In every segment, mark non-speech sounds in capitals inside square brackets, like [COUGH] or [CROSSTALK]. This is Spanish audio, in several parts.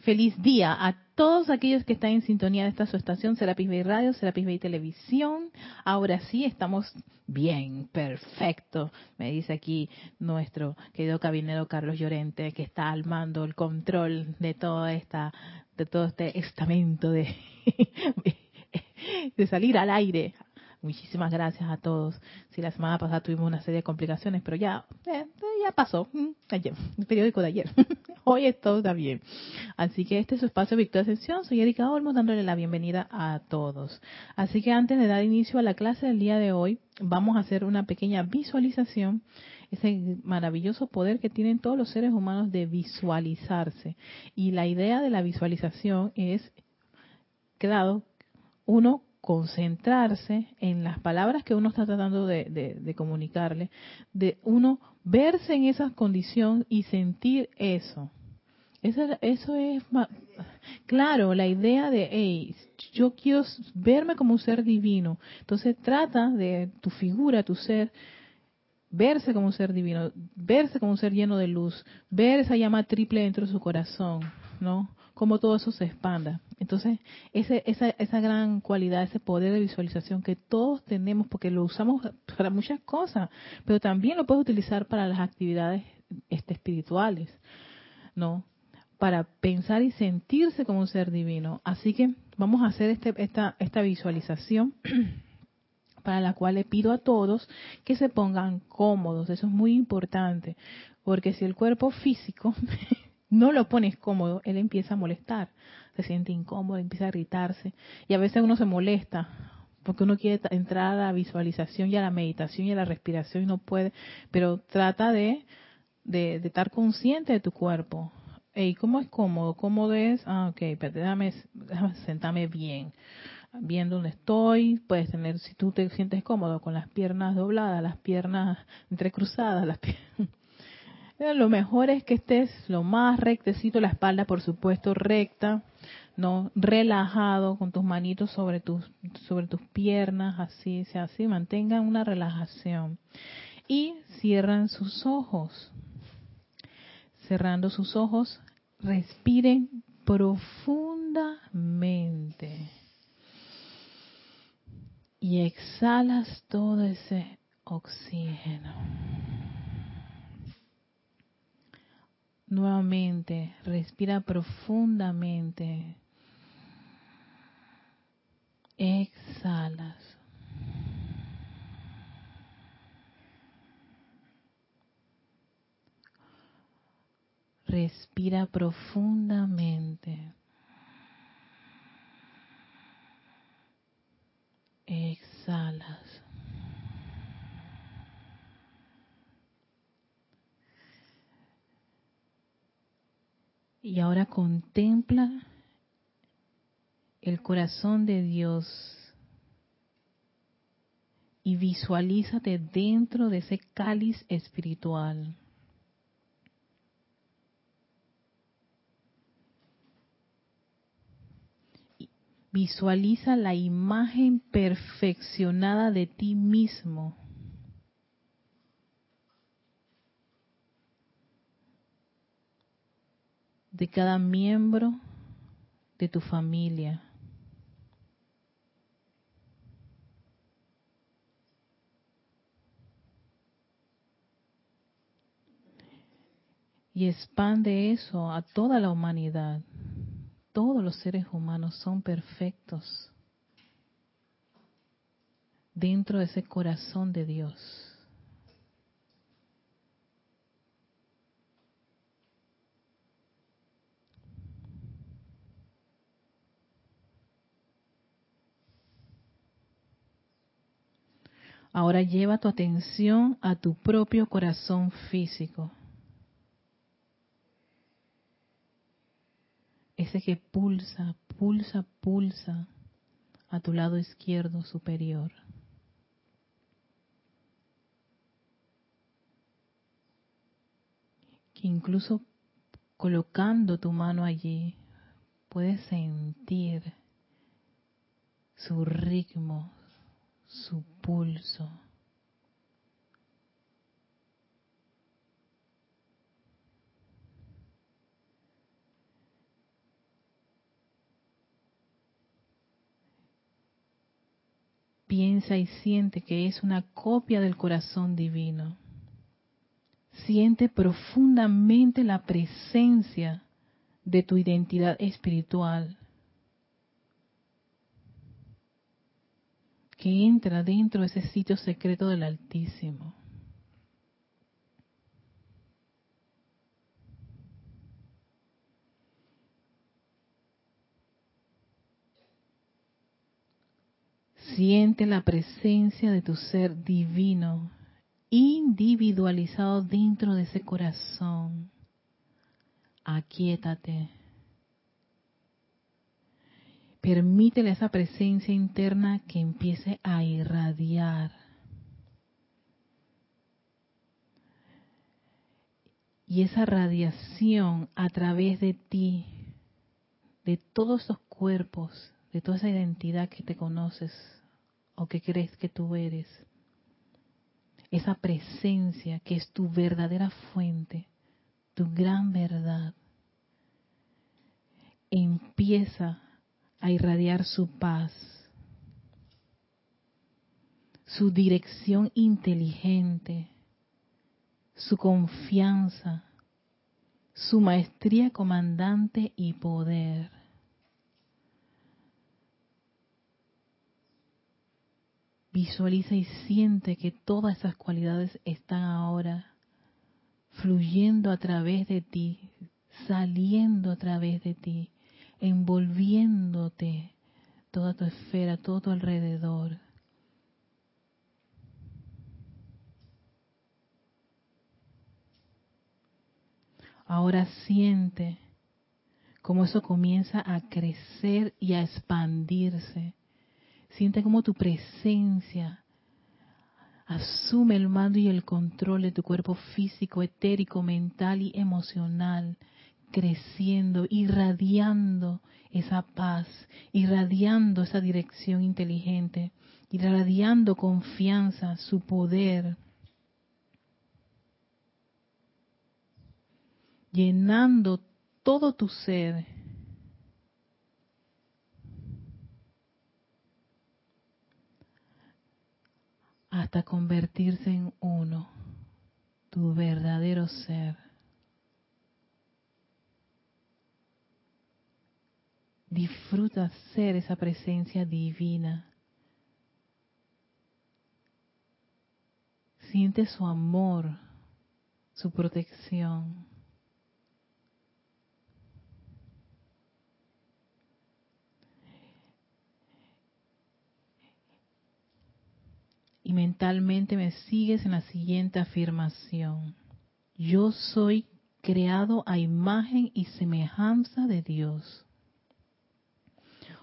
feliz día a todos aquellos que están en sintonía de esta su estación, Serapis Bay Radio, Serapis Bay Televisión. Ahora sí, estamos bien, perfecto, me dice aquí nuestro querido cabinero Carlos Llorente, que está al mando, el control de toda esta, de todo este estamento de [LAUGHS] salir al aire Muchísimas gracias a todos. Si la semana pasada tuvimos una serie de complicaciones, pero ya, eh, ya pasó. Mm, ayer, el periódico de ayer. [LAUGHS] Hoy todo está bien. Así que este es su espacio Victoria Ascensión. Soy Erika Olmos dándole la bienvenida a todos. Así que antes de dar inicio a la clase del día de hoy, vamos a hacer una pequeña visualización ese maravilloso poder que tienen todos los seres humanos de visualizarse. Y la idea de la visualización es, claro, uno concentrarse en las palabras que uno está tratando de, comunicarle, de uno verse en esa condición y sentir eso. Eso, eso es, claro, la idea de, hey, yo quiero verme como un ser divino. Entonces trata de tu figura, tu ser, verse como un ser divino, verse como un ser lleno de luz, ver esa llama triple dentro de su corazón, ¿no? cómo todo eso se expanda. Entonces, ese, esa, esa gran cualidad, ese poder de visualización que todos tenemos, porque lo usamos para muchas cosas, pero también lo puedes utilizar para las actividades este, espirituales, ¿no? Para pensar y sentirse como un ser divino. Así que vamos a hacer este, esta, esta visualización. [CLEARS THROAT] para la cual le pido a todos que se pongan cómodos. Eso es muy importante, porque si el cuerpo físico [LAUGHS] no lo pones cómodo, él empieza a molestar, se siente incómodo, empieza a irritarse y a veces uno se molesta porque uno quiere entrar a la visualización y a la meditación y a la respiración y no puede, pero trata de, de, estar consciente de tu cuerpo. ¿Y ¿cómo es cómodo? ¿Cómodo es? Ah, ok, pero déjame, déjame sentarme bien bien donde estoy, puedes tener, si tú te sientes cómodo con las piernas dobladas, las piernas entrecruzadas, las piernas, lo mejor es que estés lo más rectecito, la espalda por supuesto recta, no relajado con tus manitos sobre tus sobre tus piernas, así, sea así, mantengan una relajación y cierran sus ojos. Cerrando sus ojos, respiren profundamente. Y exhalas todo ese oxígeno. Nuevamente, respira profundamente. Exhalas. Respira profundamente. Exhalas. Y ahora contempla el corazón de Dios y visualízate dentro de ese cáliz espiritual. Visualiza la imagen perfeccionada de ti mismo de cada miembro de tu familia. Y expande eso a toda la humanidad. Todos los seres humanos son perfectos dentro de ese corazón de Dios. Ahora lleva tu atención a tu propio corazón físico. Ese que pulsa, pulsa, pulsa a tu lado izquierdo superior. Que incluso colocando tu mano allí, puedes sentir su ritmo, su pulso. Piensa y siente que es una copia del corazón divino. Siente profundamente la presencia de tu identidad espiritual que entra dentro de ese sitio secreto del Altísimo. Siente la presencia de tu ser divino, individualizado dentro de ese corazón. Aquietate. Permítele esa presencia interna que empiece a irradiar. Y esa radiación a través de ti, de todos esos cuerpos, de toda esa identidad que te conoces, o que crees que tú eres. Esa presencia que es tu verdadera fuente, tu gran verdad, empieza a irradiar su paz, su dirección inteligente, su confianza, su maestría comandante y poder. Visualiza y siente que todas esas cualidades están ahora fluyendo a través de ti, saliendo a través de ti, envolviéndote toda tu esfera, todo tu alrededor. Ahora siente cómo eso comienza a crecer y a expandirse Siente como tu presencia asume el mando y el control de tu cuerpo físico, etérico, mental y emocional, creciendo, irradiando esa paz, irradiando esa dirección inteligente, irradiando confianza, su poder, llenando todo tu ser hasta convertirse en uno, tu verdadero ser. Disfruta ser esa presencia divina. Siente su amor, su protección. y mentalmente me sigues en la siguiente afirmación. Yo soy creado a imagen y semejanza de Dios.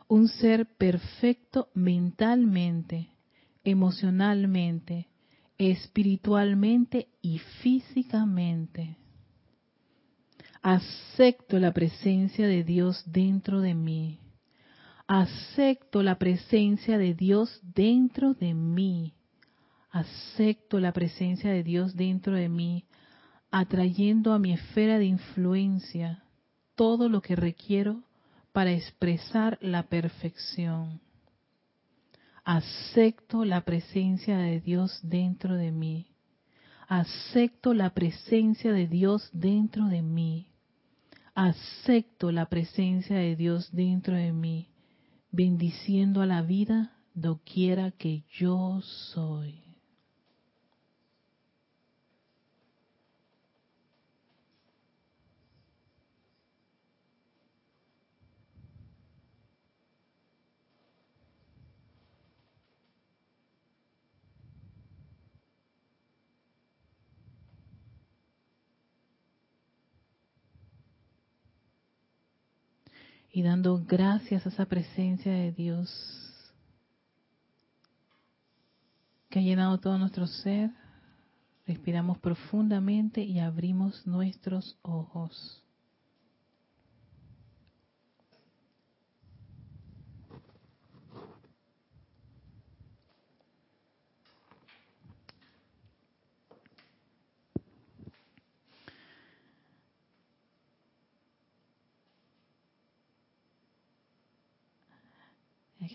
Un ser perfecto mentalmente, emocionalmente, espiritualmente y físicamente. Acepto la presencia de Dios dentro de mí. Acepto la presencia de Dios dentro de mí acepto la presencia de Dios dentro de mí, atrayendo a mi esfera de influencia todo lo que requiero para expresar la perfección. Acepto la presencia de Dios dentro de mí. Acepto la presencia de Dios dentro de mí. Acepto la presencia de Dios dentro de mí, bendiciendo a la vida doquiera que yo soy. Y dando gracias a esa presencia de Dios que ha llenado todo nuestro ser, respiramos profundamente y abrimos nuestros ojos.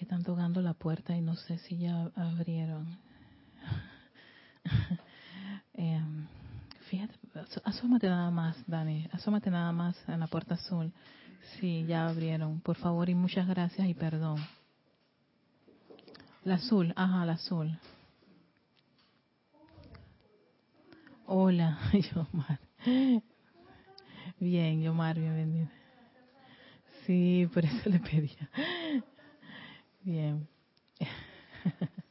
Están tocando la puerta y no sé si ya abrieron. [LAUGHS] eh, fíjate, asómate nada más, Dani, asómate nada más en la puerta azul. Sí, ya abrieron. Por favor y muchas gracias y perdón. La azul, ajá, la azul. Hola, [LAUGHS] Yomar. Bien, Yomar, bienvenido. Sí, por eso le pedía. Bien. [LAUGHS]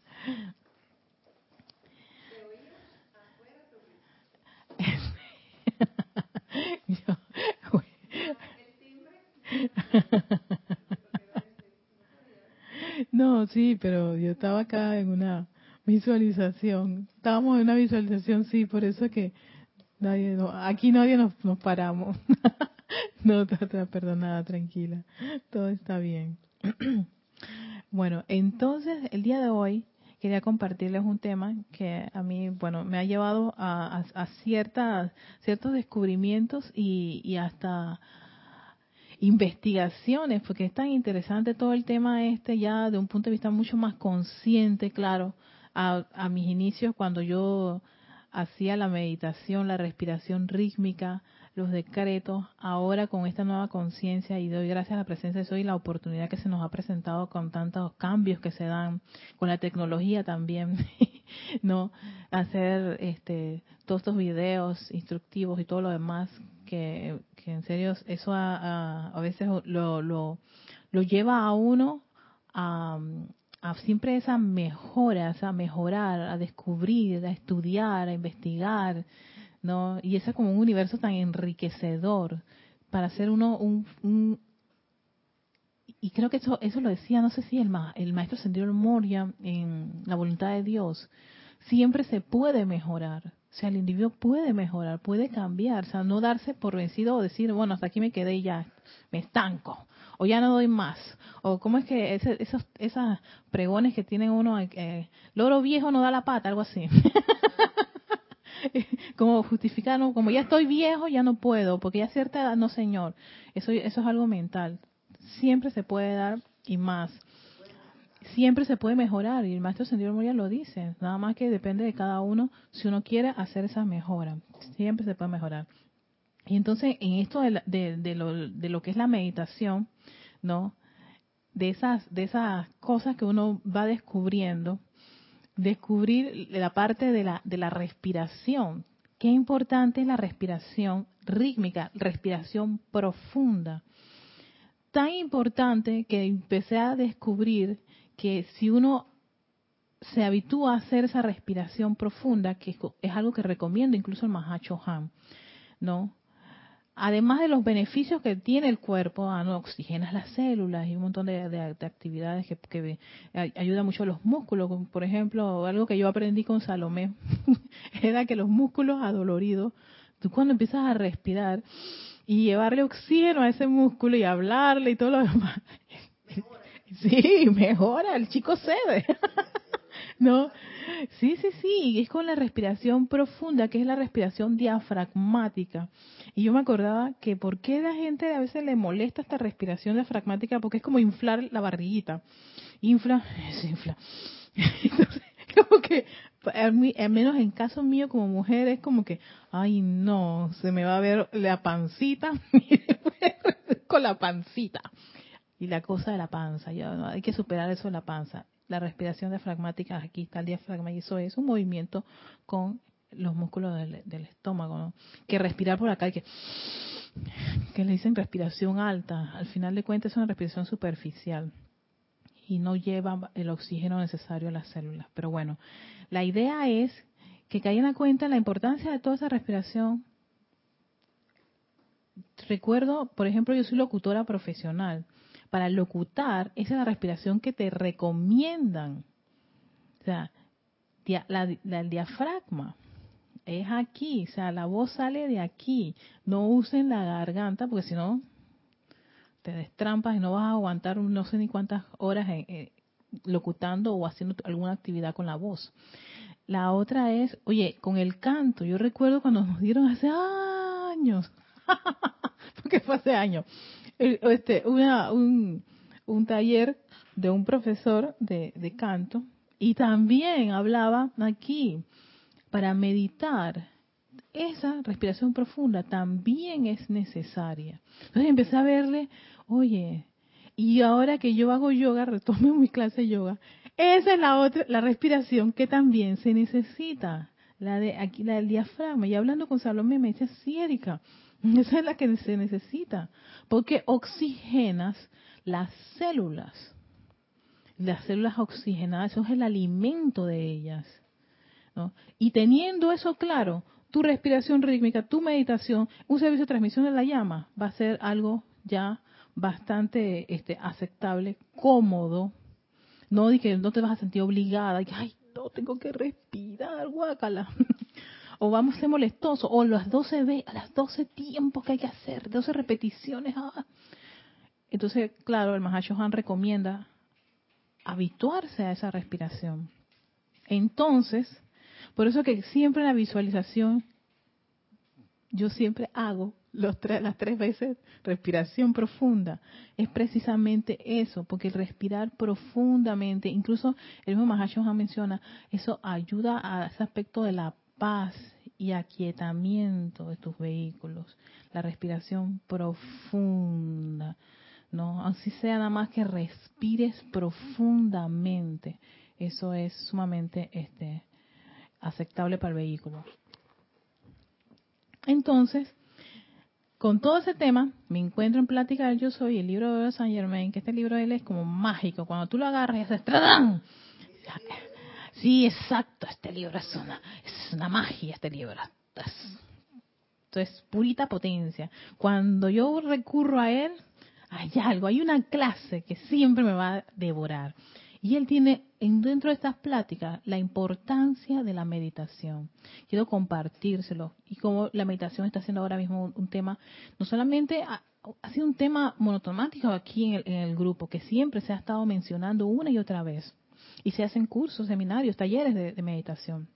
No, sí, pero yo estaba acá en una visualización. Estábamos en una visualización, sí, por eso que nadie, aquí nadie nos, nos paramos. [LAUGHS] no, perdonada, tranquila. Todo está bien. [CLEARS THROAT] bueno, entonces el día de hoy quería compartirles un tema que a mí, bueno, me ha llevado a, a, ciertas, ciertos descubrimientos y, hasta investigaciones, porque es tan interesante todo el tema este ya de un punto de vista mucho más consciente, claro, a, a mis inicios cuando yo hacía la meditación, la respiración rítmica, los decretos, ahora con esta nueva conciencia y doy gracias a la presencia de Soy la oportunidad que se nos ha presentado con tantos cambios que se dan, con la tecnología también, [LAUGHS] ¿no? Hacer este todos estos videos instructivos y todo lo demás que, en serio eso a, a, veces lo, lo, lo, lleva a uno a, a siempre esa mejora, a mejorar, a descubrir, a estudiar, a investigar, ¿no? Y ese es como un universo tan enriquecedor para ser uno un, y creo que eso eso lo decía, no sé si el, el maestro Sendero Moria en La voluntad de Dios, siempre se puede mejorar. O sea, el individuo puede mejorar, puede cambiar, o sea, no darse por vencido o decir, bueno, hasta aquí me quedé y ya me estanco, o ya no doy más, o cómo es que esos, esas pregones que tiene uno, eh, loro viejo no da la pata, algo así. [LAUGHS] [LAUGHS] como justificar, como ya estoy viejo, ya no puedo, porque ya cierta edad, no señor, eso, eso es algo mental. Siempre se puede dar y más. Siempre se puede mejorar y el maestro Sendido Moria lo dice, nada más que depende de cada uno si uno quiere hacer esa mejora. Siempre se puede mejorar. Y entonces en esto de, de, lo, de lo que es la meditación, ¿no? De esas, de esas cosas que uno va descubriendo, descubrir la parte de la, de la respiración. Qué importante es la respiración rítmica, respiración profunda. Tan importante que empecé a descubrir que si uno se habitúa a hacer esa respiración profunda, que es algo que recomiendo incluso el Mahacho Han, ¿no? Además de los beneficios que tiene el cuerpo, ah, oxigenas las células y un montón de, actividades que, que ayuda mucho a los músculos. Por ejemplo, algo que yo aprendí con Salomé [LAUGHS] era que los músculos adoloridos, tú cuando empiezas a respirar y llevarle oxígeno a ese músculo y hablarle y todo lo demás, [LAUGHS] sí, mejora, el chico cede. [LAUGHS] ¿No? Sí, sí, sí, es con la respiración profunda, que es la respiración diafragmática. Y yo me acordaba que por qué la gente a veces le molesta esta respiración diafragmática, porque es como inflar la barriguita. Infla, [LAUGHS] se infla. Entonces, [LAUGHS] como que, al menos en caso mío como mujer, es como que, ay no, se me va a ver la pancita, [LAUGHS] con la pancita. Y la cosa de la panza, ya, hay que superar eso de la panza la respiración diafragmática, aquí está el diafragma y eso es un movimiento con los músculos del, estómago, ¿no? Que respirar por acá, que, que le dicen respiración alta, al final de cuentas es una respiración superficial y no lleva el oxígeno necesario a las células. Pero bueno, la idea es que caigan a cuenta la importancia de toda esa respiración. Recuerdo, por ejemplo, yo soy locutora profesional para locutar, esa es la respiración que te recomiendan. O sea, la, el diafragma es aquí, o sea, la voz sale de aquí. No usen la garganta porque si no te destrampas y no vas a aguantar no sé ni cuántas horas locutando o haciendo alguna actividad con la voz. La otra es, oye, con el canto. Yo recuerdo cuando nos dieron hace años, [LAUGHS] porque fue hace años, este, una, un, taller de un profesor de, canto y también hablaba aquí para meditar. Esa respiración profunda también es necesaria. Entonces empecé a verle, oye, y ahora que yo hago yoga, retomo [LAUGHS] mi clase de yoga, esa es la otra, la respiración que también se necesita, la de aquí, la del diafragma. Y hablando con Salomé me dice, sí, Erika, [LAUGHS] esa es la que se necesita, porque oxigenas las células. Las células oxigenadas, eso es el alimento de ellas. Y teniendo eso claro, tu respiración rítmica, tu meditación, un servicio de transmisión de la llama va a ser algo ya bastante este, aceptable, cómodo, no que no te vas a sentir obligada, que, ay, no, tengo que respirar, guácala. [LAUGHS] o vamos a ser molestosos, o las 12 ve, las 12 tiempos que hay que hacer, 12 repeticiones. Ah. Entonces, claro, el Mahashohan recomienda habituarse a esa respiración. Entonces, por eso que siempre en la visualización, yo siempre hago los las tres veces respiración profunda. Es precisamente eso, porque respirar profundamente, incluso el mismo Mahashohan menciona, eso ayuda a ese aspecto de la paz y aquietamiento de tus vehículos. La respiración profunda, ¿no? Así sea nada más que respires profundamente. Eso es sumamente este, aceptable para el vehículo. Entonces, con todo ese tema, me encuentro en plática Yo Soy, el libro de Saint Germain, que este libro de él es como mágico. Cuando tú lo agarras haces. Sí, exacto, este libro es una, es una magia, este libro. Esto es purita potencia. Cuando yo recurro a él, hay algo, hay una clase que siempre me va a devorar. Y él tiene dentro de estas pláticas la importancia de la meditación. Quiero compartírselo. Y como la meditación está siendo ahora mismo un, tema, no solamente ha, sido un tema monotomático aquí en el, grupo, que siempre se ha estado mencionando una y otra vez. Y se hacen cursos, seminarios, talleres de, meditación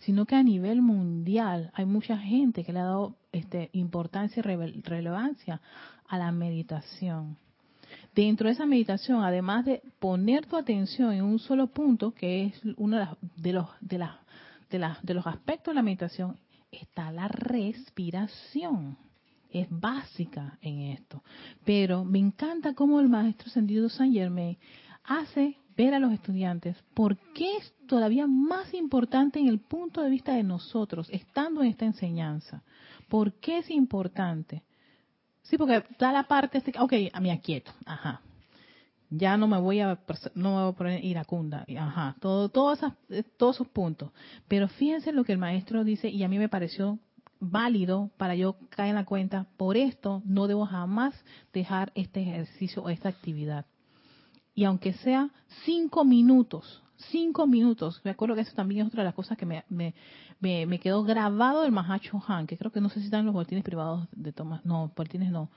sino que a nivel mundial hay mucha gente que le ha dado este, importancia y relevancia a la meditación dentro de esa meditación, además de poner tu atención en un solo punto, que es uno de los, de, de, de los aspectos de la meditación, está la respiración. Es básica en esto. Pero me encanta cómo el maestro Sendido San Germain hace ver a los estudiantes por qué es todavía más importante en el punto de vista de nosotros, estando en esta enseñanza. ¿Por qué es importante? Sí, porque da la parte, ok, mí aquieto, ajá. Ya no me voy a, no me voy a poner iracunda, ajá. Todo, todos, eh, todos esos puntos. Pero fíjense lo que el maestro dice y a mí me pareció válido para yo caer en la cuenta, por esto no debo jamás dejar este ejercicio o esta actividad. Y aunque sea cinco minutos, cinco minutos. Me acuerdo que eso también es otra de las cosas que me, me, me, quedó grabado del Mahacho Han, que creo que no sé si están los boletines privados de Tomás. No, boletines no.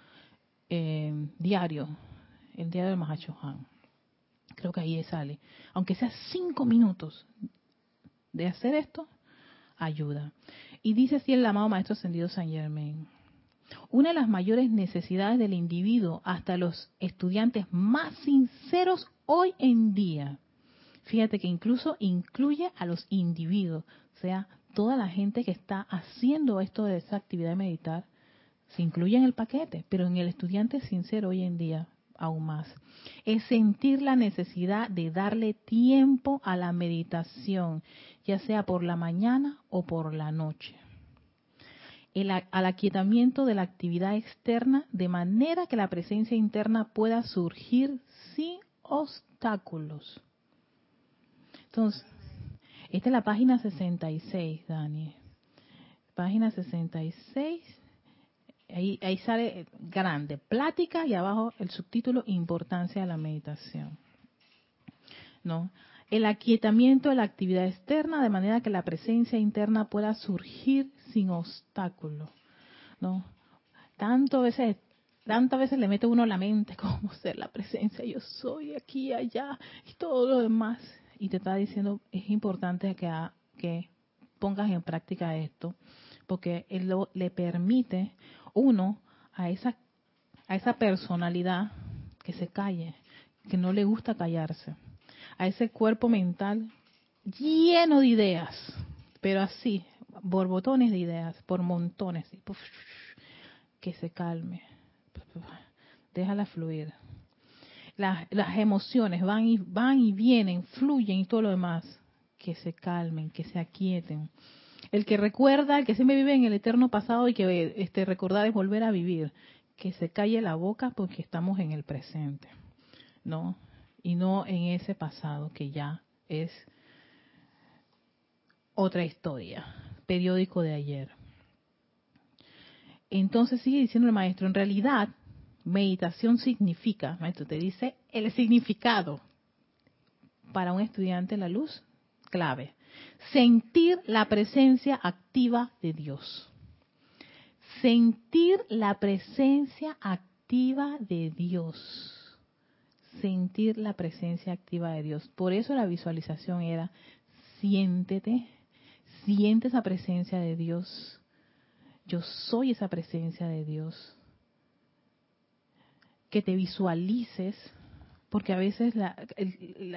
Eh, diario. El diario del Mahacho Han. Creo que ahí sale. Aunque sea cinco minutos de hacer esto, ayuda. Y dice así el amado Maestro Ascendido San Germain. Una de las mayores necesidades del individuo, hasta los estudiantes más sinceros hoy en día, Fíjate que incluso incluye a los individuos, o sea, toda la gente que está haciendo esto de esa actividad de meditar, se incluye en el paquete, pero en el estudiante sincero hoy en día aún más. Es sentir la necesidad de darle tiempo a la meditación, ya sea por la mañana o por la noche. El, al aquietamiento de la actividad externa de manera que la presencia interna pueda surgir sin obstáculos. Entonces, esta es la página 66, Dani. Página 66. Ahí, ahí sale grande, plática y abajo el subtítulo Importancia de la meditación. ¿No? El aquietamiento de la actividad externa de manera que la presencia interna pueda surgir sin obstáculo. ¿No? Tanto veces tantas veces le mete uno la mente [LAUGHS] cómo ser la presencia, yo soy aquí, allá y todo lo demás y te está diciendo, es importante que, que pongas en práctica esto, porque él lo, le permite, uno, a esa, a esa personalidad que se calle, que no le gusta callarse, a ese cuerpo mental lleno de ideas, pero así, borbotones de ideas, por montones, que se calme, déjala fluir. Las, las emociones van y, van y vienen, fluyen y todo lo demás, que se calmen, que se aquieten. El que recuerda, el que siempre vive en el eterno pasado y que este, recordar es volver a vivir, que se calle la boca porque estamos en el presente, ¿no? Y no en ese pasado que ya es otra historia, periódico de ayer. Entonces sigue diciendo el maestro, en realidad meditación significa, maestro te dice el significado para un estudiante la luz, clave, sentir la presencia activa de Dios. Sentir la presencia activa de Dios. Sentir la presencia activa de Dios. Por eso la visualización era, siéntete Siente esa presencia de Dios. Yo soy esa presencia de Dios. Que te visualices, porque a veces la,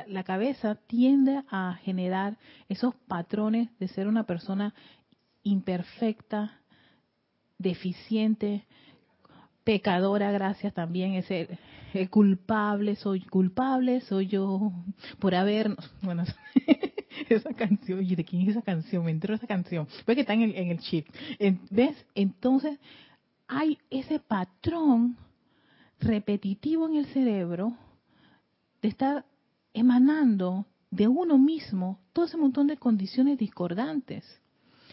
la, cabeza tiende a generar esos patrones de ser una persona imperfecta, deficiente, pecadora, gracias también, ese el culpable, soy culpable, soy yo por haber, bueno, [LAUGHS] esa canción, y de quién es esa canción, me entró esa canción, ve que está en el, en el chip. ¿Ves? Entonces, hay ese patrón repetitivo en el cerebro de estar emanando de uno mismo todo ese montón de condiciones discordantes.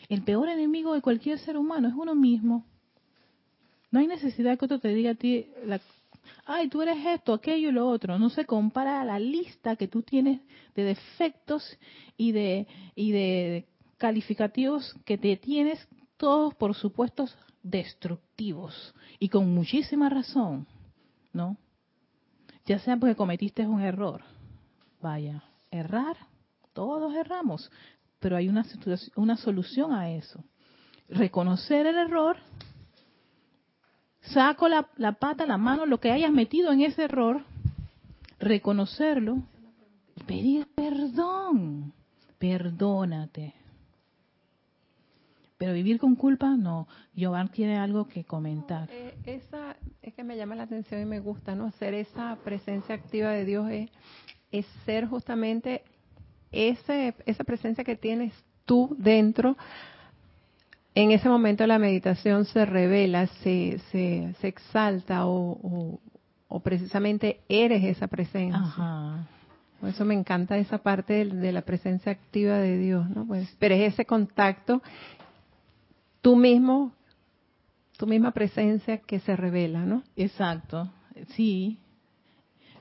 El peor enemigo de cualquier ser humano es uno mismo. No hay necesidad que otro te diga a ti la, ay, tú eres esto, aquello y lo otro. No se compara a la lista que tú tienes de defectos y de, y de calificativos que te tienes, todos por supuestos destructivos y con muchísima razón, ¿no? Ya sea porque cometiste un error. Vaya, errar, todos erramos, pero hay una, una solución a eso. Reconocer el error saco la, pata, la mano, lo que hayas metido en ese error, reconocerlo y pedir perdón. Perdónate. Pero vivir con culpa, no. Giovanni tiene algo que comentar. Eh, esa es que me llama la atención y me gusta, ¿no? Ser esa presencia activa de Dios es, es ser justamente ese, esa presencia que tienes tú dentro en ese momento la meditación se revela, se, se, se exalta o, o, precisamente eres esa presencia. Ajá. Por eso me encanta esa parte de, la presencia activa de Dios, ¿no? Pues, pero es ese contacto, tú mismo, tu misma presencia que se revela, ¿no? Exacto, sí.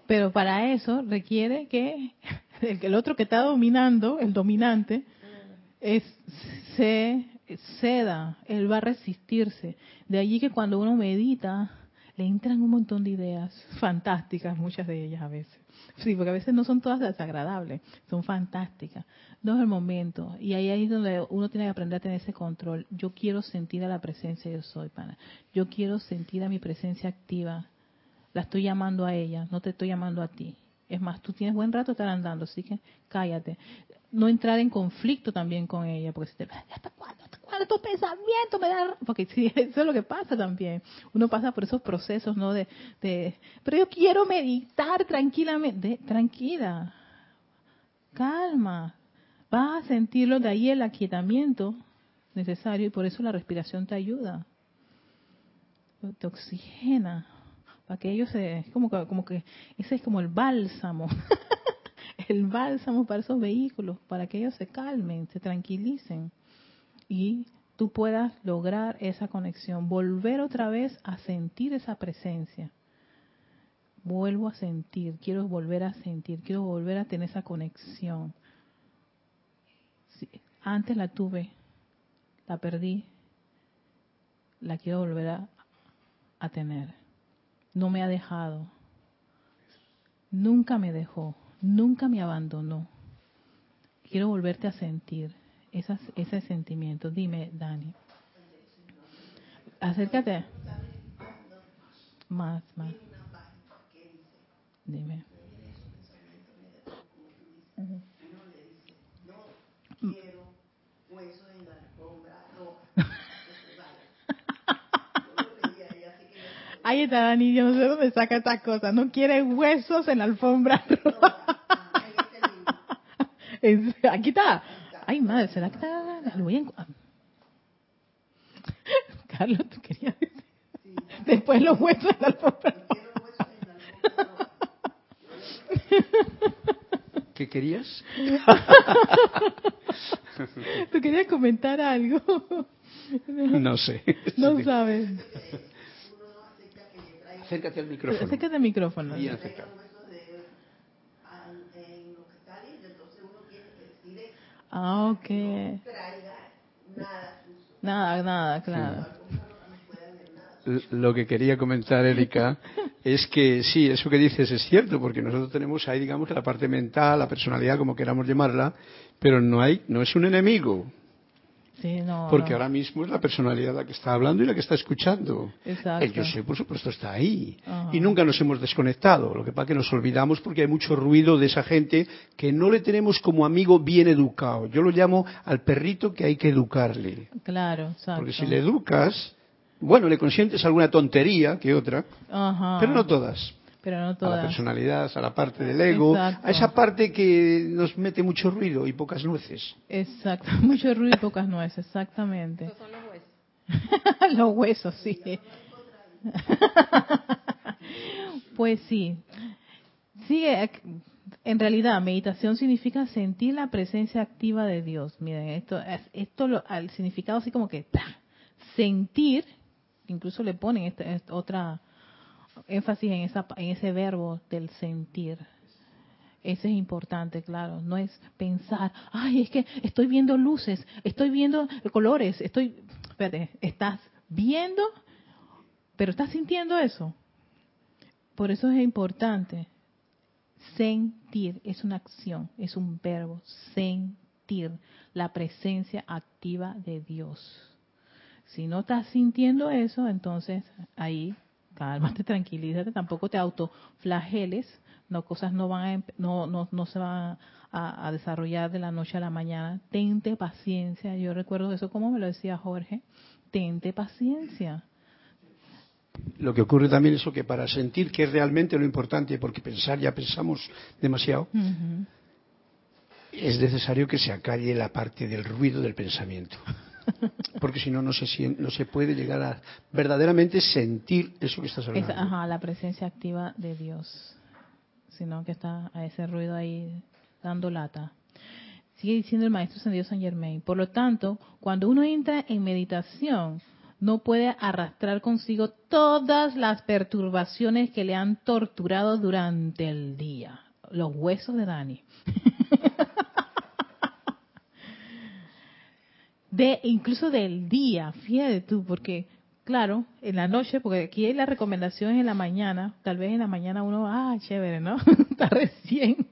Pero para eso requiere que el, otro que está dominando, el dominante, es, se ceda, él va a resistirse. De allí que cuando uno medita, le entran un montón de ideas fantásticas, muchas de ellas a veces. Sí, porque a veces no son todas desagradables, son fantásticas. No es el momento. Y ahí, es donde uno tiene que aprender a tener ese control. Yo quiero sentir a la presencia yo soy, pana. Yo quiero sentir a mi presencia activa. La estoy llamando a ella, no te estoy llamando a ti. Es más, tú tienes buen rato estar andando, así que cállate. No entrar en conflicto también con ella, porque si te, ¿hasta cuándo? ¿Hasta cuándo tu pensamiento me da? Porque sí, [LAUGHS] eso es lo que pasa también. Uno pasa por esos procesos, ¿no? De, de pero yo quiero meditar tranquilamente. tranquila, calma. Vas a sentirlo de ahí el aquietamiento necesario y por eso la respiración te ayuda. Te oxigena para que ellos se, como como que ese es como el bálsamo, [LAUGHS] el bálsamo para esos vehículos, para que ellos se calmen, se tranquilicen y tú puedas lograr esa conexión, volver otra vez a sentir esa presencia. Vuelvo a sentir, quiero volver a sentir, quiero volver a tener esa conexión. antes la tuve, la perdí, la quiero volver a, a tener no me ha dejado. Nunca me dejó, nunca me abandonó. Quiero volverte a sentir esas, ese sentimiento. Dime, Dani. Acércate. Más, más. Dime. Ahí está Dani, yo no sé dónde saca estas cosas. No quiere huesos en la alfombra. [LAUGHS] Aquí está. Ay, madre, ¿será que está? Lo voy a... Carlos, tú querías decir. Después los huesos en la alfombra ¿Qué querías? [LAUGHS] ¿Tú querías comentar algo? No sé. No sabes. Acércate al micrófono. Acércate al micrófono. Bien acercado. Ah, ok. Nada, nada, claro. Lo que quería comentar, Erika, es que sí, eso que dices es cierto, porque nosotros tenemos ahí, digamos, la parte mental, la personalidad, como queramos llamarla, pero no hay, no es un enemigo. Sí, no, porque ahora mismo es la personalidad la que está hablando y la que está escuchando. Exacto. El yo sé, por supuesto, está ahí. Y nunca nos hemos desconectado. Lo que pasa es que nos olvidamos porque hay mucho ruido de esa gente que no le tenemos como amigo bien educado. Yo lo llamo al perrito que hay que educarle. Claro, exacto. Porque si le educas, bueno, le consientes alguna tontería que otra, pero no todas. Pero no todas. A la personalidad, a la parte del ego, a esa parte que nos mete mucho ruido y pocas nueces. Exacto, [LAUGHS] mucho ruido y pocas nueces, exactamente. Esos son los huesos. [LAUGHS] los huesos, sí. [LAUGHS] pues sí. Sigue, en realidad, meditación significa sentir la presencia activa de Dios. Miren, esto, esto lo, al significado así como que sentir incluso le ponen esta, otra énfasis en, esa, en ese verbo del sentir. Ese es importante, claro. No es pensar, ay, es que estoy viendo luces, estoy viendo colores, estoy... Espérate, estás viendo, pero estás sintiendo eso. Por eso es importante. Sentir es una acción, es un verbo. Sentir la presencia activa de Dios. Si no estás sintiendo eso, entonces ahí cálmate, [LAUGHS] tranquilízate, tampoco te autoflageles, no cosas no van a, no, no, no se van a, desarrollar de la noche a la mañana. Tente paciencia. Yo recuerdo eso como me lo decía Jorge. Tente paciencia. Lo que ocurre también es que para sentir que es realmente lo importante, porque pensar ya pensamos demasiado, es necesario que se acalle la parte del ruido del pensamiento porque si no, no se, no se puede llegar a verdaderamente sentir eso que estás hablando. ajá, la presencia activa de Dios, sino que está a ese ruido ahí dando lata. Sigue diciendo el maestro San Germain. Por lo tanto, cuando uno entra en meditación, no puede arrastrar consigo todas las perturbaciones que le han torturado durante el día. Los huesos de Dani. De incluso del día, fíjate tú, porque claro, en la noche, porque aquí hay la recomendación en la mañana, tal vez en la mañana uno, ah, chévere, ¿no? [LAUGHS] Está recién,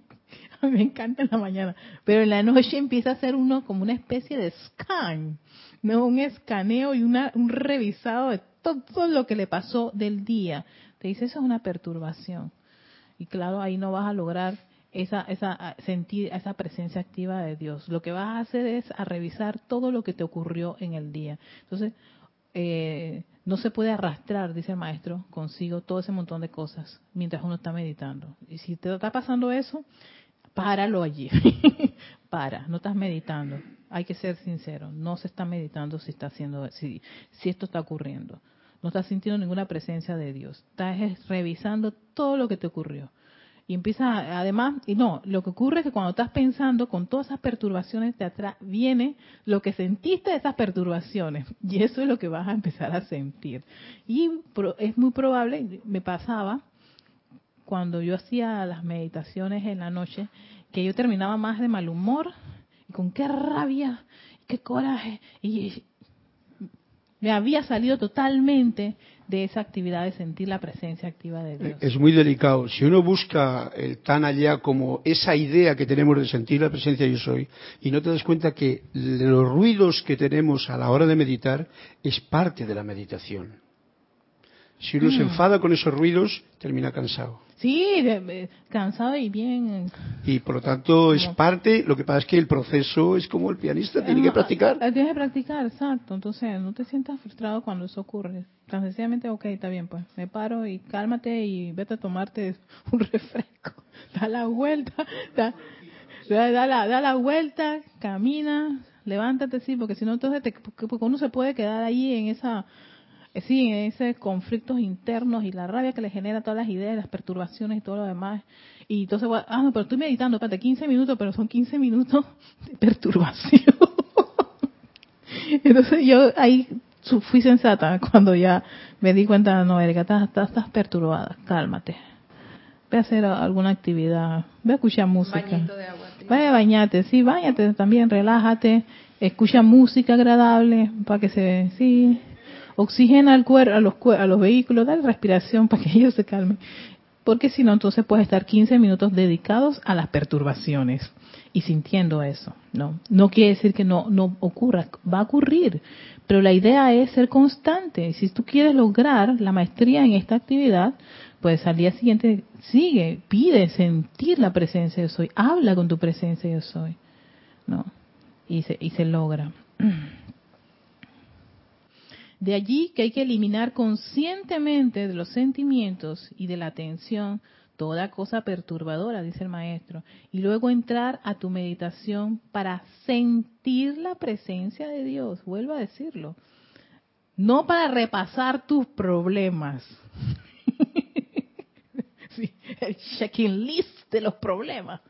a me encanta en la mañana, pero en la noche empieza a ser uno como una especie de scan, ¿no? Un escaneo y una, un revisado de todo lo que le pasó del día. Te dice, eso es una perturbación. Y claro, ahí no vas a lograr esa, esa sentir esa presencia activa de Dios. Lo que vas a hacer es a revisar todo lo que te ocurrió en el día. Entonces, eh, no se puede arrastrar, dice el maestro, consigo todo ese montón de cosas mientras uno está meditando. Y si te está pasando eso, páralo allí. [LAUGHS] Para, no estás meditando. Hay que ser sincero, no se está meditando si está haciendo si, si esto está ocurriendo. No estás sintiendo ninguna presencia de Dios. Estás revisando todo lo que te ocurrió. Y empieza, además, y no, lo que ocurre es que cuando estás pensando con todas esas perturbaciones de atrás, viene lo que sentiste de esas perturbaciones. Y eso es lo que vas a empezar a sentir. Y es muy probable, me pasaba, cuando yo hacía las meditaciones en la noche, que yo terminaba más de mal humor, y con qué rabia, qué coraje, y me había salido totalmente de esa actividad de sentir la presencia activa de Dios. Es muy delicado. Si uno busca el tan allá como esa idea que tenemos de sentir la presencia yo soy, y no te das cuenta que los ruidos que tenemos a la hora de meditar es parte de la meditación. Si uno se mm. enfada con esos ruidos, termina cansado. Sí, cansado y bien. Y por lo tanto es parte, lo que pasa es que el proceso es como el pianista, tiene que practicar. Tienes que practicar, exacto. Entonces no te sientas frustrado cuando eso ocurre. Tan sencillamente, ok, está bien, pues me paro y cálmate y vete a tomarte [LAUGHS] un refresco. Da la vuelta, da, da, la, da la vuelta, camina, levántate, sí, porque si no, entonces te, porque uno se puede quedar ahí en esa eh, sí, ese conflictos internos y la rabia que le genera todas las ideas, las perturbaciones y todo lo demás. Y entonces, ah, no, pero estoy meditando, espérate, 15 minutos, pero son 15 minutos [LAUGHS] de perturbación. [LAUGHS] entonces yo ahí fui sensata cuando ya me di cuenta, no, Erika, estás, estás, perturbada, cálmate. Ve a hacer alguna actividad, ve a escuchar música. De agua, Vaya a bañarte, sí, bañate también, relájate, escucha música agradable para que se, sí, oxigena al cuerpo, a los, a los vehículos, dale respiración [LAUGHS] para que ellos se calmen. Porque si no, entonces puedes estar 15 minutos dedicados a las perturbaciones y sintiendo eso. No, no quiere decir que no, no ocurra, va a ocurrir. Pero la idea es ser constante. Si tú quieres lograr la maestría en esta actividad, pues al día siguiente sigue, pide sentir la presencia de soy, habla con tu presencia yo soy. ¿No? Y se, y se logra. [CLEARS THROAT] De allí que hay que eliminar conscientemente de los sentimientos y de la atención toda cosa perturbadora, dice el maestro, y luego entrar a tu meditación para sentir la presencia de Dios, vuelvo a decirlo, no para repasar tus problemas. [LAUGHS] el checking list de los problemas.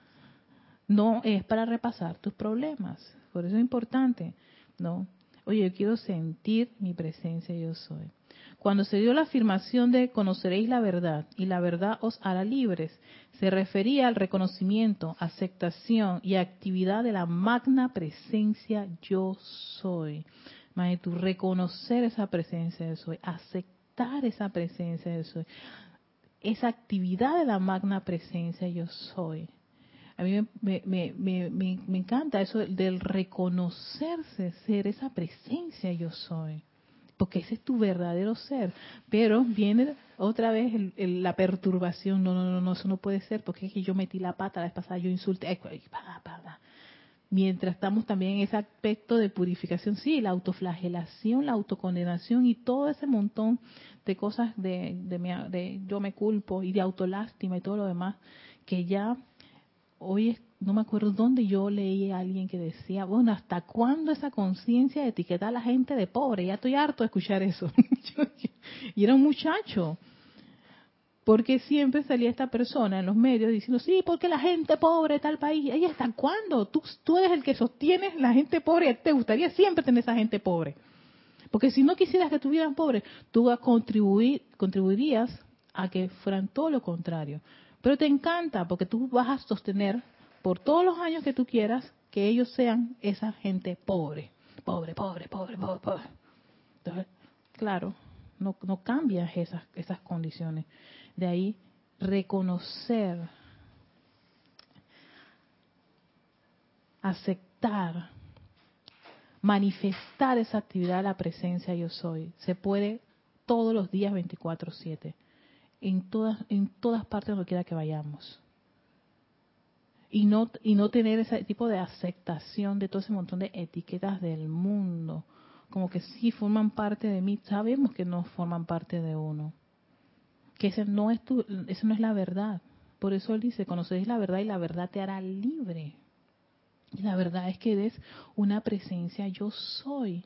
No es para repasar tus problemas. Por eso es importante, ¿no? Oye, yo quiero sentir mi presencia, yo soy. Cuando se dio la afirmación de conoceréis la verdad y la verdad os hará libres, se refería al reconocimiento, aceptación y actividad de la magna presencia yo soy. Maestro, reconocer esa presencia yo soy, aceptar esa presencia yo soy, esa actividad de la magna presencia yo soy. A mí me, me, me, me, encanta eso del reconocerse, ser esa presencia yo soy, porque ese es tu verdadero ser. Pero viene otra vez la perturbación, no, no, no, no, eso no puede ser, porque es que yo metí la pata la vez pasada, yo insulté, mientras estamos también en ese aspecto de purificación, sí, la autoflagelación, la autocondenación y todo ese montón de cosas de, de, de yo me culpo y de autolástima y todo lo demás, que ya hoy no me acuerdo dónde yo leí a alguien que decía, bueno, ¿hasta cuándo esa conciencia de etiquetar a la gente de pobre? Ya estoy harto de escuchar eso. [LAUGHS] y era un muchacho. Porque siempre salía esta persona en los medios diciendo, sí, porque la gente pobre de tal país. ¿Y hasta cuándo? Tú, tú eres el que sostienes la gente pobre. Te gustaría siempre tener esa gente pobre. Porque si no quisieras que tuvieran pobres, tú contribuir, contribuirías a que fueran todo lo contrario. Pero te encanta porque tú vas a sostener por todos los años que tú quieras que ellos sean esa gente pobre. Pobre, pobre, pobre, pobre, pobre. Entonces, claro, no, no cambias esas, esas condiciones. De ahí reconocer, aceptar, manifestar esa actividad la presencia yo soy. Se puede todos los días 24/7 en todas, en todas partes donde quiera que vayamos. Y no, y no tener ese tipo de aceptación de todo ese montón de etiquetas del mundo. Como que sí forman parte de mí, sabemos que no forman parte de uno. Que ese no es tu, eso no es la verdad. Por eso él dice, conoceréis la verdad y la verdad te hará libre. Y la verdad es que eres una presencia, yo soy.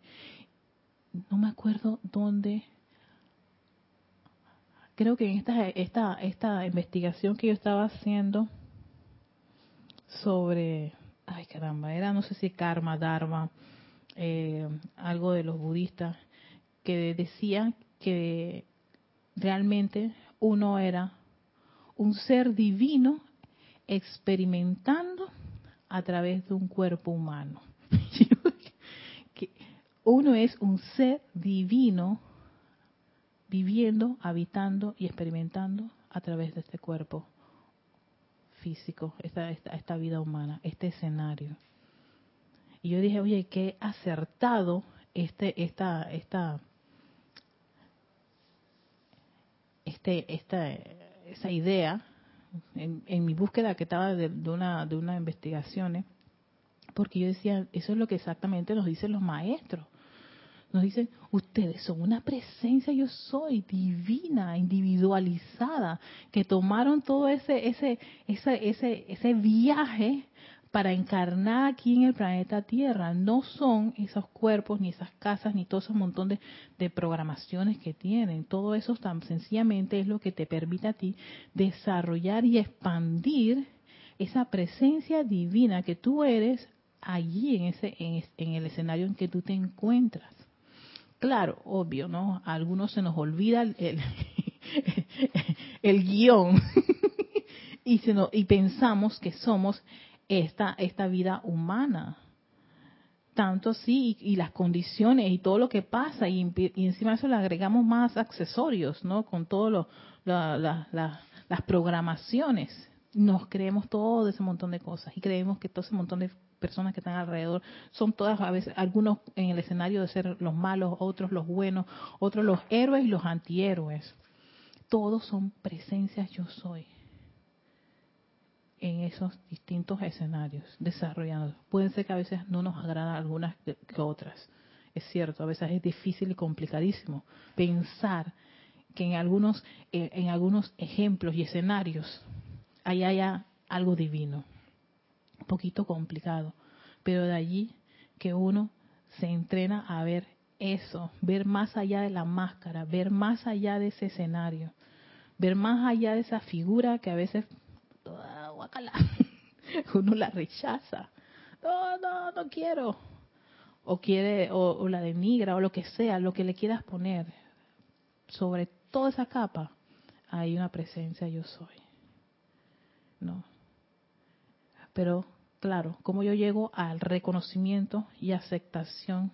No me acuerdo dónde creo que en esta, esta, esta investigación que yo estaba haciendo sobre, ay caramba, era no sé si karma, dharma, eh, algo de los budistas, que decía que realmente uno era un ser divino experimentando a través de un cuerpo humano. [LAUGHS] uno es un ser divino viviendo, habitando y experimentando a través de este cuerpo físico, esta, esta, vida humana, este escenario. Y yo dije, oye, qué acertado este, esta, esta, este, esta, esa idea en, mi búsqueda que estaba de, una de una investigación, porque yo decía, eso es lo que exactamente nos dicen los maestros. Nos dicen, ustedes son una presencia, yo soy divina, individualizada, que tomaron todo ese, ese, ese, ese, ese viaje para encarnar aquí en el planeta Tierra. No son esos cuerpos, ni esas casas, ni todo ese montón de, programaciones que tienen. Todo eso tan sencillamente es lo que te permite a ti desarrollar y expandir esa presencia divina que tú eres allí en ese en, el escenario en que tú te encuentras. Claro, obvio, ¿no? A algunos se nos olvida el, el, [LAUGHS] guion [LAUGHS] y, se y pensamos que somos esta, esta vida humana. Tanto así, y, las condiciones y todo lo que pasa, y, encima de eso le agregamos más accesorios, ¿no? Con todo las programaciones. Nos creemos todo ese montón de cosas y creemos que todo ese montón de personas que están alrededor son todas a veces algunos en el escenario de ser los malos, otros los buenos, otros los héroes y los antihéroes. Todos son presencias yo soy en esos distintos escenarios desarrollados. Pueden ser que a veces no nos agradan algunas que otras. Es cierto, a veces es difícil y complicadísimo pensar que en algunos, eh, en algunos ejemplos y escenarios ahí haya algo divino. Un poquito complicado, pero de allí que uno se entrena a ver eso, ver más allá de la máscara, ver más allá de ese escenario, ver más allá de esa figura que a veces [LAUGHS] uno la rechaza. No, no, no quiero. O quiere, o, la denigra, o lo que sea, lo que le quieras poner. Sobre toda esa capa hay una presencia yo soy. No. Pero, claro, como yo llego al reconocimiento y aceptación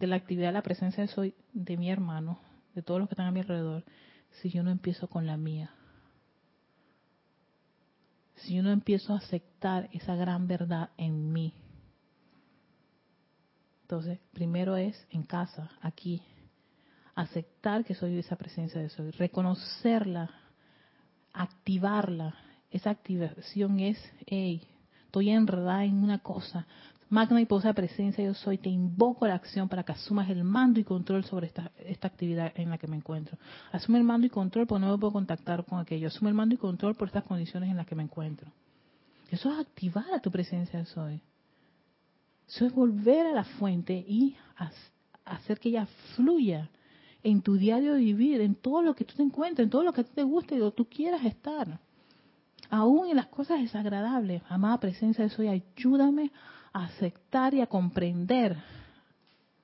de la actividad de la presencia yo soy de mi hermano, de todos los que están a mi alrededor, si yo no empiezo con la mía? si yo no empiezo a aceptar esa gran verdad en mí. Entonces, primero es en casa, aquí, aceptar que soy esa presencia de soy, reconocerla, activarla. Esa activación es, hey, estoy enredada en una cosa, Magna y posa presencia yo soy, te invoco a la acción para que asumas el mando y control sobre esta, esta actividad en la que me encuentro. Asume el mando y control porque no me puedo contactar con aquello. Asume el mando y control por estas condiciones en las que me encuentro. Eso es activar a tu presencia yo soy. Eso es volver a la fuente y hacer que ella fluya en tu diario vivir, en todo lo que tú te encuentres, en todo lo que te guste y lo que tú quieras estar. Aún en las cosas desagradables, amada presencia de soy, ayúdame a aceptar y a comprender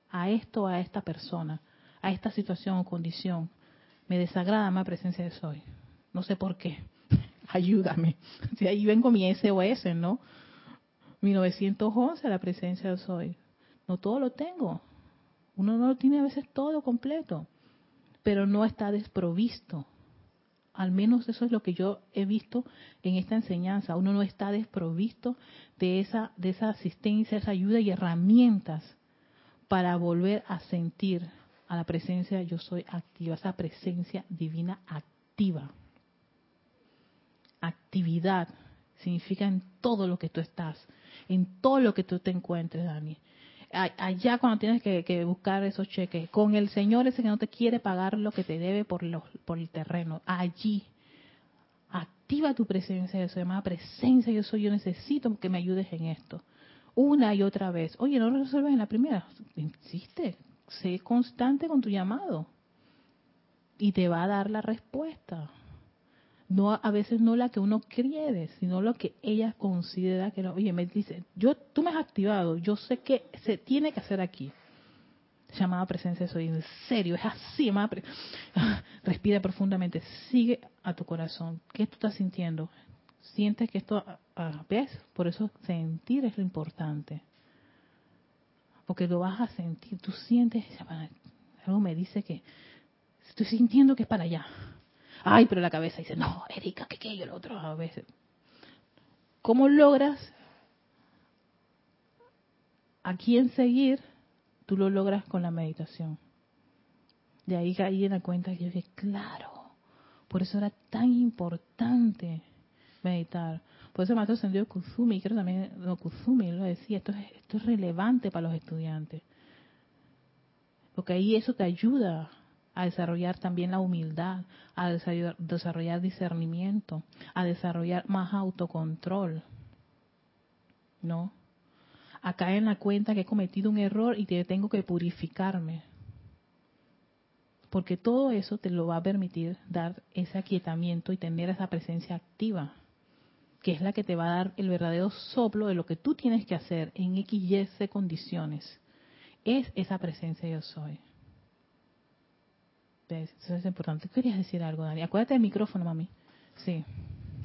a esto, a esta persona, a esta situación o condición. Me desagrada más presencia de soy. No sé por qué. [LAUGHS] Ayúdame. Si ahí vengo mi SOS, ¿no? 1911, la presencia de soy. No todo lo tengo. Uno no lo tiene a veces todo completo, pero no está desprovisto al menos eso es lo que yo he visto en esta enseñanza. Uno no está desprovisto de esa, de esa asistencia, esa ayuda y herramientas para volver a sentir a la presencia yo soy activa, esa presencia divina activa. Actividad significa en todo lo que tú estás, en todo lo que tú te encuentres, Dani allá cuando tienes que, buscar esos cheques, con el Señor ese que no te quiere pagar lo que te debe por, los, por el terreno, allí, activa tu presencia, eso llamada presencia, yo soy, yo necesito que me ayudes en esto. Una y otra vez. Oye, no lo resuelves en la primera. Insiste, sé constante con tu llamado. Y te va a dar la respuesta no a veces no la que uno quiere, sino lo que ella considera que. Oye, me dice, yo, tú me has activado, yo sé que se tiene que hacer aquí. Llamada presencia soy, en serio, es así, [LAUGHS] respira profundamente, sigue a tu corazón. ¿Qué tú estás sintiendo? Sientes que esto, ¿ves? Por eso sentir es lo importante. Porque lo vas a sentir, tú sientes, algo me dice que estoy sintiendo que es para allá Ay, pero la cabeza dice, no, Erika, ¿qué qué? Yo lo otro a veces. ¿Cómo logras a quién seguir? Tú lo logras con la meditación. De ahí caí en la cuenta que yo dije, claro, por eso era tan importante meditar. Por eso el maestro Sendio Kusumi, creo también no, Kusumi lo decía, esto es, esto es relevante para los estudiantes. Porque ahí eso te ayuda a desarrollar también la humildad, a desarrollar, discernimiento, a desarrollar más autocontrol. ¿No? A caer en la cuenta que he cometido un error y que tengo que purificarme. Porque todo eso te lo va a permitir dar ese aquietamiento y tener esa presencia activa, que es la que te va a dar el verdadero soplo de lo que tú tienes que hacer en X, Y, condiciones. Es esa presencia yo soy. Eso es importante. ¿Querías decir algo, Dani? Acuérdate del micrófono, mami. Sí.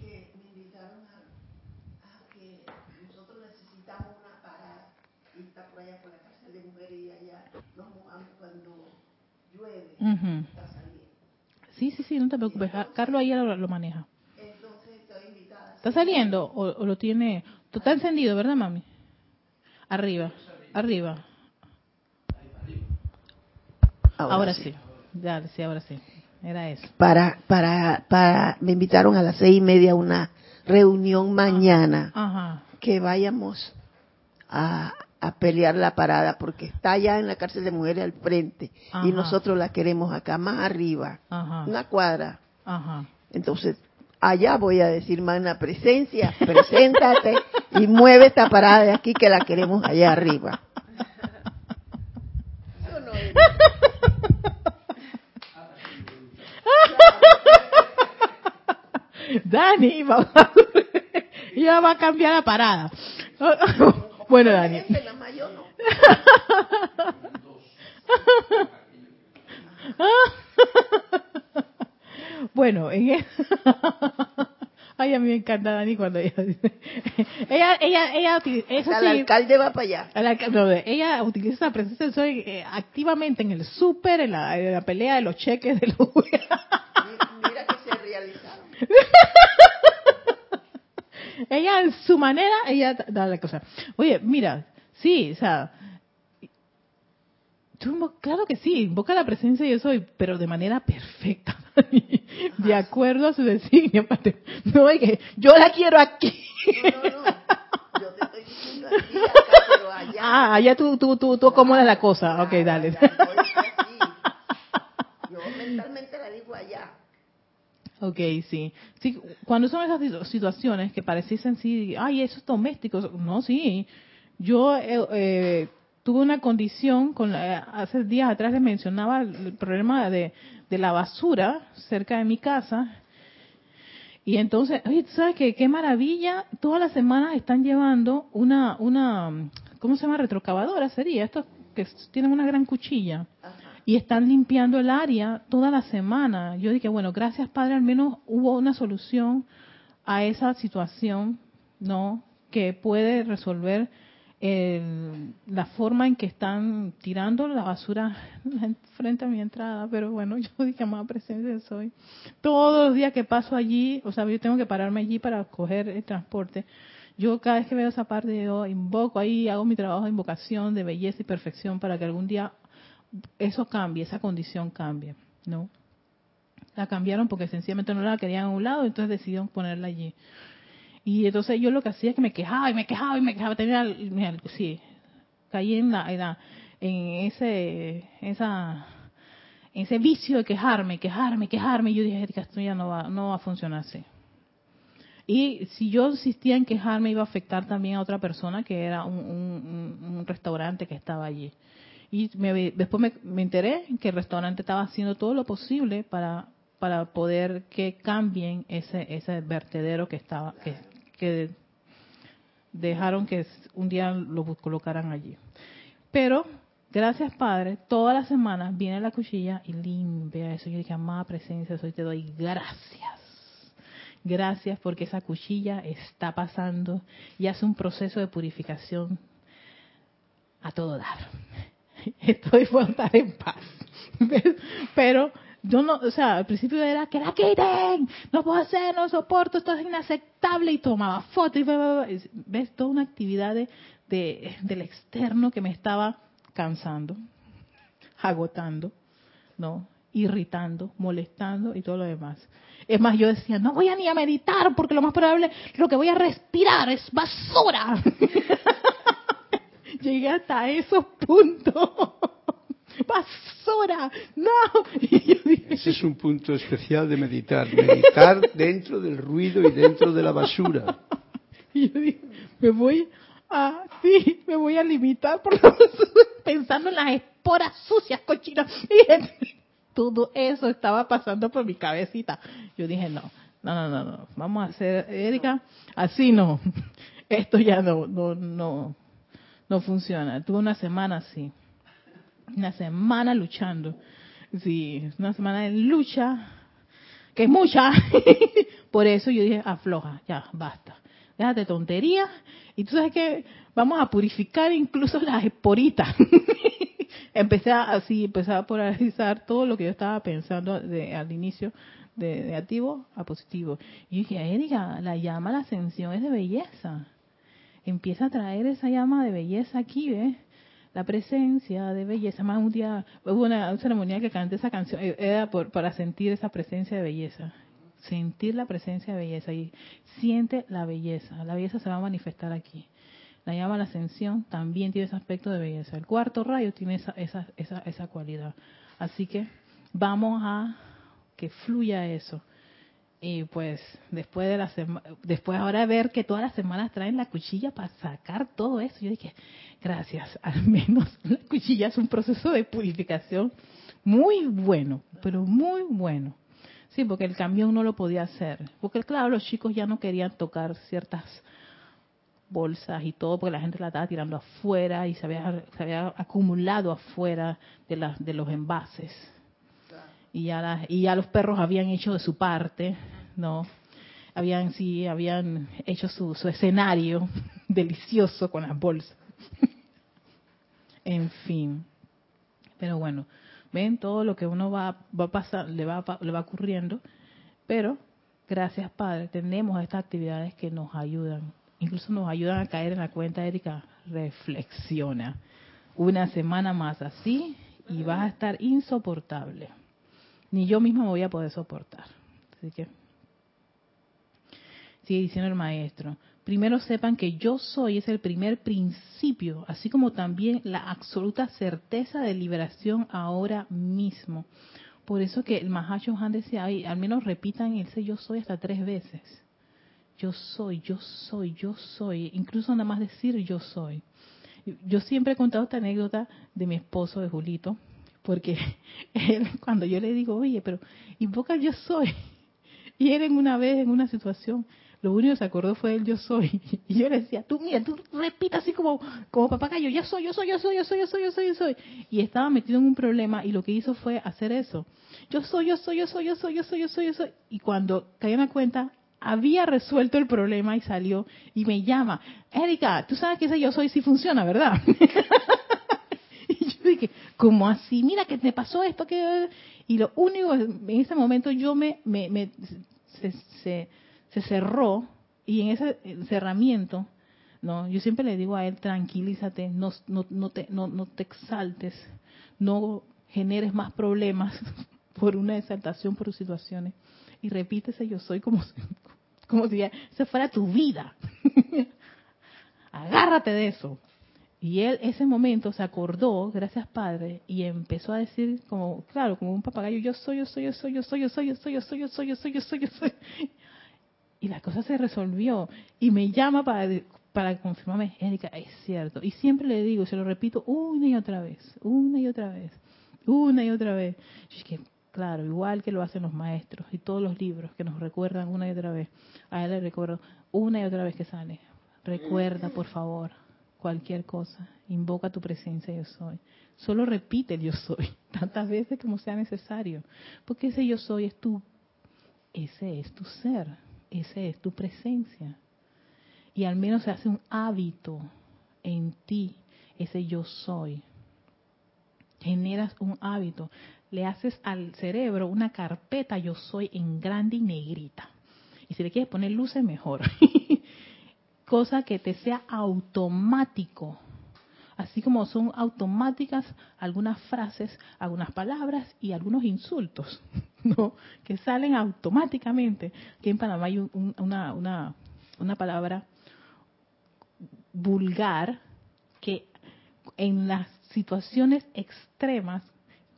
Que me invitaron a, que nosotros necesitamos una parada y está por allá por la cárcel de mujeres y allá nos mojamos cuando llueve. Está saliendo. Sí, sí, sí, no te preocupes. Carlos ahí lo, lo maneja. Entonces estoy invitada. ¿Está saliendo o, o lo tiene? Está encendido, ¿verdad, mami? Arriba, arriba. Ahora, Ahora sí. Ya, sí, ahora sí. Era eso. Para, para, para, me invitaron a las seis y media a una reunión mañana Ajá. que vayamos a, a pelear la parada porque está allá en la cárcel de mujeres al frente Ajá. y nosotros la queremos acá más arriba, Ajá. una cuadra. Ajá. Entonces, allá voy a decir, magna presencia, preséntate y mueve esta parada de aquí que la queremos allá arriba. Yo no Dani, va- ya va a cambiar la parada. Bueno, Dani. No. Bueno, en e- Ay, a mí me encanta Dani cuando ella dice. Ella, ella, ella, eso El sí. alcalde va para allá. a la no, ella utiliza la presencia de soy eh, activamente en el súper, en la, en la pelea de los cheques de los [LAUGHS] Mi- Mira que se realizaron. [LAUGHS] ella en su manera, ella da la cosa. Oye, mira, sí, o sea, tú claro que sí, invoca la presencia yo soy, pero de manera perfecta, [LAUGHS] de acuerdo a su designio. No, que yo la quiero aquí. No, no, no. Yo te estoy diciendo aquí, acá, pero allá. Ah, allá tú, tú, tú, tú acomodas la cosa. Ok, dale. Estoy aquí. Yo mentalmente la digo allá. Ok, sí. sí. Cuando son esas situ- situaciones que pareciesen, sí, ay, eso es doméstico. No, sí. Yo eh, eh, tuve una condición, con la- hace días atrás les mencionaba el, problema de, de la basura cerca de mi casa. Y entonces, oye, ¿tú sabes qué? Qué maravilla. Todas las semanas están llevando una, una, ¿cómo se llama? Retrocavadora sería. Estos que tienen una gran cuchilla y están limpiando el área toda la semana. Yo dije, bueno, gracias Padre, al menos hubo una solución a esa situación, ¿no? Que puede resolver el- la forma en que están tirando la basura [LAUGHS] frente a mi entrada. Pero bueno, [LAUGHS] yo dije, más presencia soy. Todos los días que paso allí, o sea, yo tengo que pararme allí para coger el transporte. Yo cada vez que veo esa parte, yo invoco ahí, hago mi trabajo de invocación de belleza y perfección para que algún día eso cambie, esa condición cambie, ¿no? La cambiaron porque sencillamente no la querían a un lado, entonces decidieron ponerla allí. Y entonces yo lo que hacía es que me quejaba y me quejaba y me quejaba, tenía, sí, caí en la, en, ese, esa, ese vicio de quejarme, quejarme, quejarme, y yo dije, "Erika, esto ya no va, no va a funcionar así. Y si yo insistía en quejarme, iba a afectar también a otra persona que era un- un restaurante que estaba allí. Y me- después me, me enteré que el restaurante estaba haciendo todo lo posible para, para poder que cambien ese, ese vertedero que estaba, que, dejaron que un día lo colocaran allí. Pero, gracias Padre, todas las semanas viene la cuchilla y limpia eso. Yo dije, amada presencia, soy te doy gracias. Gracias porque esa cuchilla está pasando y hace un proceso de purificación a todo dar. [LAUGHS] Estoy por estar en paz. Pero yo no, o sea, al principio era que la quiten, no puedo hacer, no soporto, esto es inaceptable y tomaba fotos y ves toda una actividad de, de- del externo que me estaba cansando, agotando, no, irritando, molestando y todo lo demás. Es más, yo decía, no voy a ni a meditar porque lo más probable, lo que voy a respirar es basura. [LAUGHS] Llegué hasta esos puntos. [LAUGHS] basura, no. [LAUGHS] Ese es un punto especial de meditar, meditar [LAUGHS] dentro del ruido y dentro de la basura. Y yo dije, me voy a, sí, me voy a limitar por pensando en las esporas sucias, cochinas. Y todo eso estaba pasando por mi cabecita. Yo dije, no, no, no, no, no. vamos a hacer, Erika, así no. Esto ya no, no, no, no funciona. Tuve una semana así una semana luchando. Sí, una semana de lucha, que es mucha. [LAUGHS] Por eso yo dije, afloja, ya, basta. Déjate tonterías. Y tú sabes que vamos a purificar incluso las esporitas. [LAUGHS] empecé así, empecé a polarizar todo lo que yo estaba pensando de, al inicio, de negativo a positivo. Y dije, Erika, la llama la ascensión es de belleza. Empieza a traer esa llama de belleza aquí, ¿ves? la presencia de belleza. Más un día hubo una ceremonia que canté esa canción, eh, era por, para sentir esa presencia de belleza. Sentir la presencia de belleza y siente la belleza. La belleza se va a manifestar aquí. La llama la ascensión también tiene ese aspecto de belleza. El cuarto rayo tiene esa, esa, esa, esa cualidad. Así que vamos a que fluya eso. Y pues después de la semana, después ahora ver que todas las semanas traen la cuchilla para sacar todo eso, yo dije, gracias, [LAUGHS] al menos la cuchilla es un proceso de purificación muy bueno, pero muy bueno. Sí, porque el camión no lo podía hacer. Porque claro, los chicos ya no querían tocar ciertas bolsas y todo, porque la gente la estaba tirando afuera y se había, se había acumulado afuera de, la, de los envases y ya, y ya los perros habían hecho de su parte, ¿no? Habían, sí, habían hecho su, su escenario [LAUGHS] delicioso con las bolsas. [LAUGHS] en fin. Pero bueno, ven todo lo que uno va, va pasar, le va, le va ocurriendo, pero gracias Padre, tenemos estas actividades que nos ayudan, incluso nos ayudan a caer en la cuenta, Erika, reflexiona. Una semana más así y vas a estar insoportable ni yo misma me voy a poder soportar. Así que, sigue diciendo el maestro, primero sepan que yo soy es el primer principio, así como también la absoluta certeza de liberación ahora mismo. Por eso que el Mahacho Han decía, ay, al menos repitan ese yo soy hasta tres veces. Yo soy, yo soy, yo soy. Incluso nada más decir yo soy. Yo siempre he contado esta anécdota de mi esposo, de Julito, porque él, cuando yo le digo, oye, pero invoca yo soy, y él en una vez, en una situación, lo único que se acordó fue el yo soy. Y yo le decía, tú mira, tú repita así como, como papagayo, yo soy, yo soy, yo soy, yo soy, yo soy, yo soy, yo soy. Y estaba metido en un problema y lo que hizo fue hacer eso. Yo soy, yo soy, yo soy, yo soy, yo soy, yo soy, yo soy. Y cuando caí en la cuenta, había resuelto el problema y salió y me llama, Erika, tú sabes que ese yo soy sí funciona, ¿verdad? Dije, ¿cómo así? Mira que te pasó esto, que y lo único, en ese momento yo me, me, se, se, cerró y en ese cerramiento, no, yo siempre le digo a él, tranquilízate, no, no, no, te, no, no te exaltes, no generes más problemas [LAUGHS] por una exaltación por situaciones y repítese yo soy como, como si esa fuera tu vida. [LAUGHS] Agárrate de eso. Y él ese momento se acordó, gracias Padre, y empezó a decir como, claro, como un papagayo, yo soy, yo soy, yo soy, yo soy, yo soy, yo soy, yo soy, yo soy, yo soy, yo soy, yo soy. Y la cosa se resolvió. Y me llama para, para confirmarme, Erika, es cierto. Y siempre le digo, se lo repito una y otra vez, una y otra vez, una y otra vez. Y que, claro, igual que lo hacen los maestros y todos los libros que nos recuerdan una y otra vez. A él le recuerdo una y otra vez que sale. Recuerda, por favor, cualquier cosa. Invoca tu presencia yo soy. Solo repite el yo soy [LAUGHS] tantas veces como sea necesario. Porque ese yo soy es tu, ese es tu ser, ese es tu presencia. Y al menos se hace un hábito en ti, ese yo soy. Generas un hábito. Le haces al cerebro una carpeta yo soy en grande y negrita. Y si le quieres poner luces, mejor. [LAUGHS] cosa que te sea automático. Así como son automáticas algunas frases, algunas palabras y algunos insultos. [LAUGHS] ¿no? Que salen automáticamente. Aquí en Panamá hay una, una, una palabra vulgar que en las situaciones extremas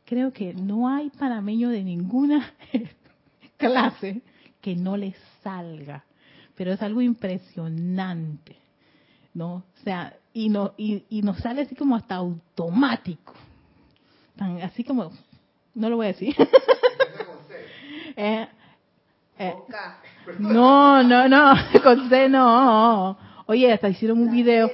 creo que no hay panameño de ninguna [LAUGHS] clase que no le salga, pero es algo impresionante, ¿no? O sea, y no y, y nos sale así como hasta automático, tan así como no lo voy a decir. [LAUGHS] eh, eh, no, no, no, [LAUGHS] con C no. Oye, hasta hicieron un video.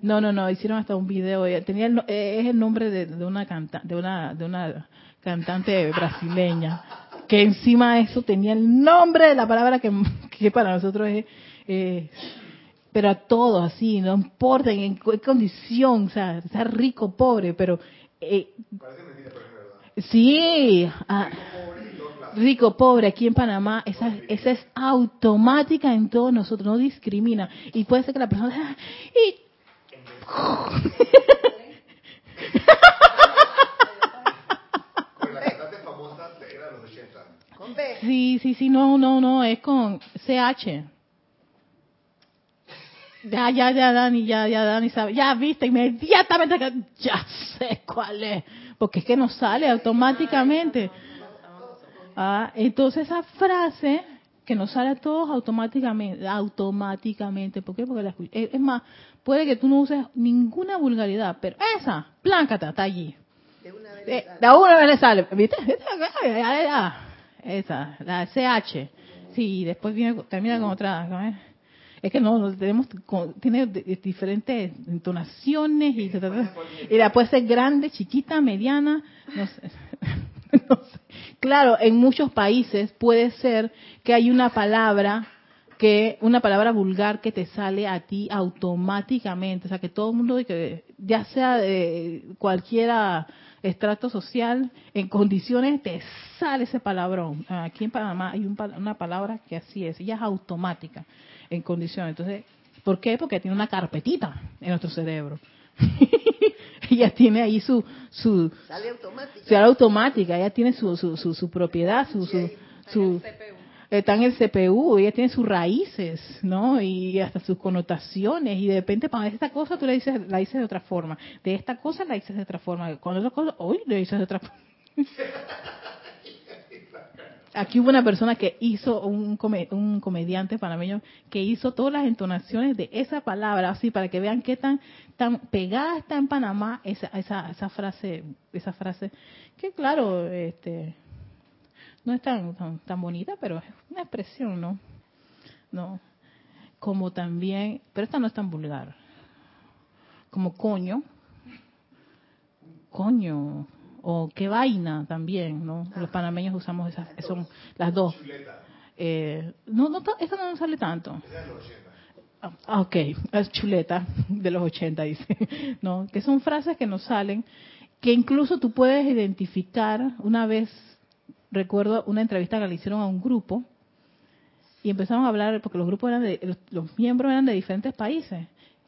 No, no, no, hicieron hasta un video. Tenía eh, es el nombre de, de una canta, de una de una cantante brasileña que encima de eso tenía el nombre de la palabra que, que para nosotros es eh, pero a todos así, no importa en qué condición, o sea, sea rico, pobre, pero eh, sí, ah, rico, pobre, aquí en Panamá, esa, esa es automática en todos nosotros, no discrimina. Y puede ser que la persona... Y... Sí, sí, sí, no, no, no, es con CH. Ya, ya, ya, Dani, ya, ya, Dani sabe. Ya, viste, inmediatamente, ya sé cuál es. Porque es que nos sale automáticamente. Ah, entonces esa frase que nos sale a todos automáticamente, automáticamente, ¿por qué? Porque la, es más, puede que tú no uses ninguna vulgaridad, pero esa, pláncata, está allí. De una vez, eh, de una vez le sale, ¿viste? [LAUGHS] Esa, la CH. Sí, después viene, termina con otra. Es que no, tenemos, tiene diferentes entonaciones y, y la puede ser grande, chiquita, mediana, no sé. [LAUGHS] no sé. Claro, en muchos países puede ser que hay una palabra que una palabra vulgar que te sale a ti automáticamente, o sea que todo el mundo ya sea de cualquiera estrato social, en condiciones te sale ese palabrón. Aquí en Panamá hay una palabra que así es, ella es automática en condiciones. Entonces, ¿por qué? Porque tiene una carpetita en nuestro cerebro. [LAUGHS] ella tiene ahí su su sale automática, sale automática ella tiene su su, su, propiedad, su su, su está en el CPU, ella tiene sus raíces, ¿no? Y hasta sus connotaciones. Y de repente, para esta cosa tú la dices, la dices de otra forma. De esta cosa la dices de otra forma. Con otra cosa, hoy le dices de otra forma. [LAUGHS] Aquí hubo una persona que hizo, un, un comediante panameño, que hizo todas las entonaciones de esa palabra, así para que vean qué tan, tan pegada está en Panamá esa, esa, esa frase, esa frase, que claro, este, no es tan, tan, bonita, pero es una expresión, ¿no? No. Como también, pero esta no es tan vulgar. Como coño. Coño. O qué vaina también, ¿no? Los panameños usamos esas, son las dos. Eh, no, no, esta no sale tanto. Ah, ok, es chuleta de los 80, dice. ¿No? Que son frases que nos salen, que incluso tú puedes identificar una vez recuerdo una entrevista que le hicieron a un grupo y empezamos a hablar, porque los grupos eran de, los, miembros eran de diferentes países,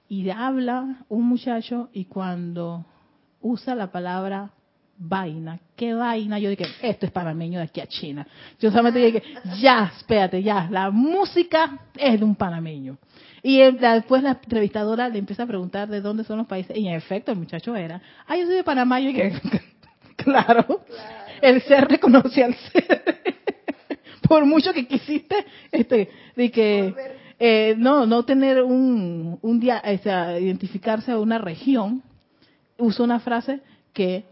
y habla un muchacho y cuando usa la palabra vaina, ¿qué vaina? Yo dije, esto es panameño de aquí a China. Yo solamente dije, ya, espérate, ya, la música es de un panameño. Y después la entrevistadora le empieza a preguntar de dónde son los países, y en efecto el muchacho era, ah, yo soy de Panamá, yo dije, [LAUGHS] claro el ser reconoce al ser. [LAUGHS] Por mucho que quisiste, este, de que eh, no, no tener un, un día, o sea, identificarse a una región, usó una frase que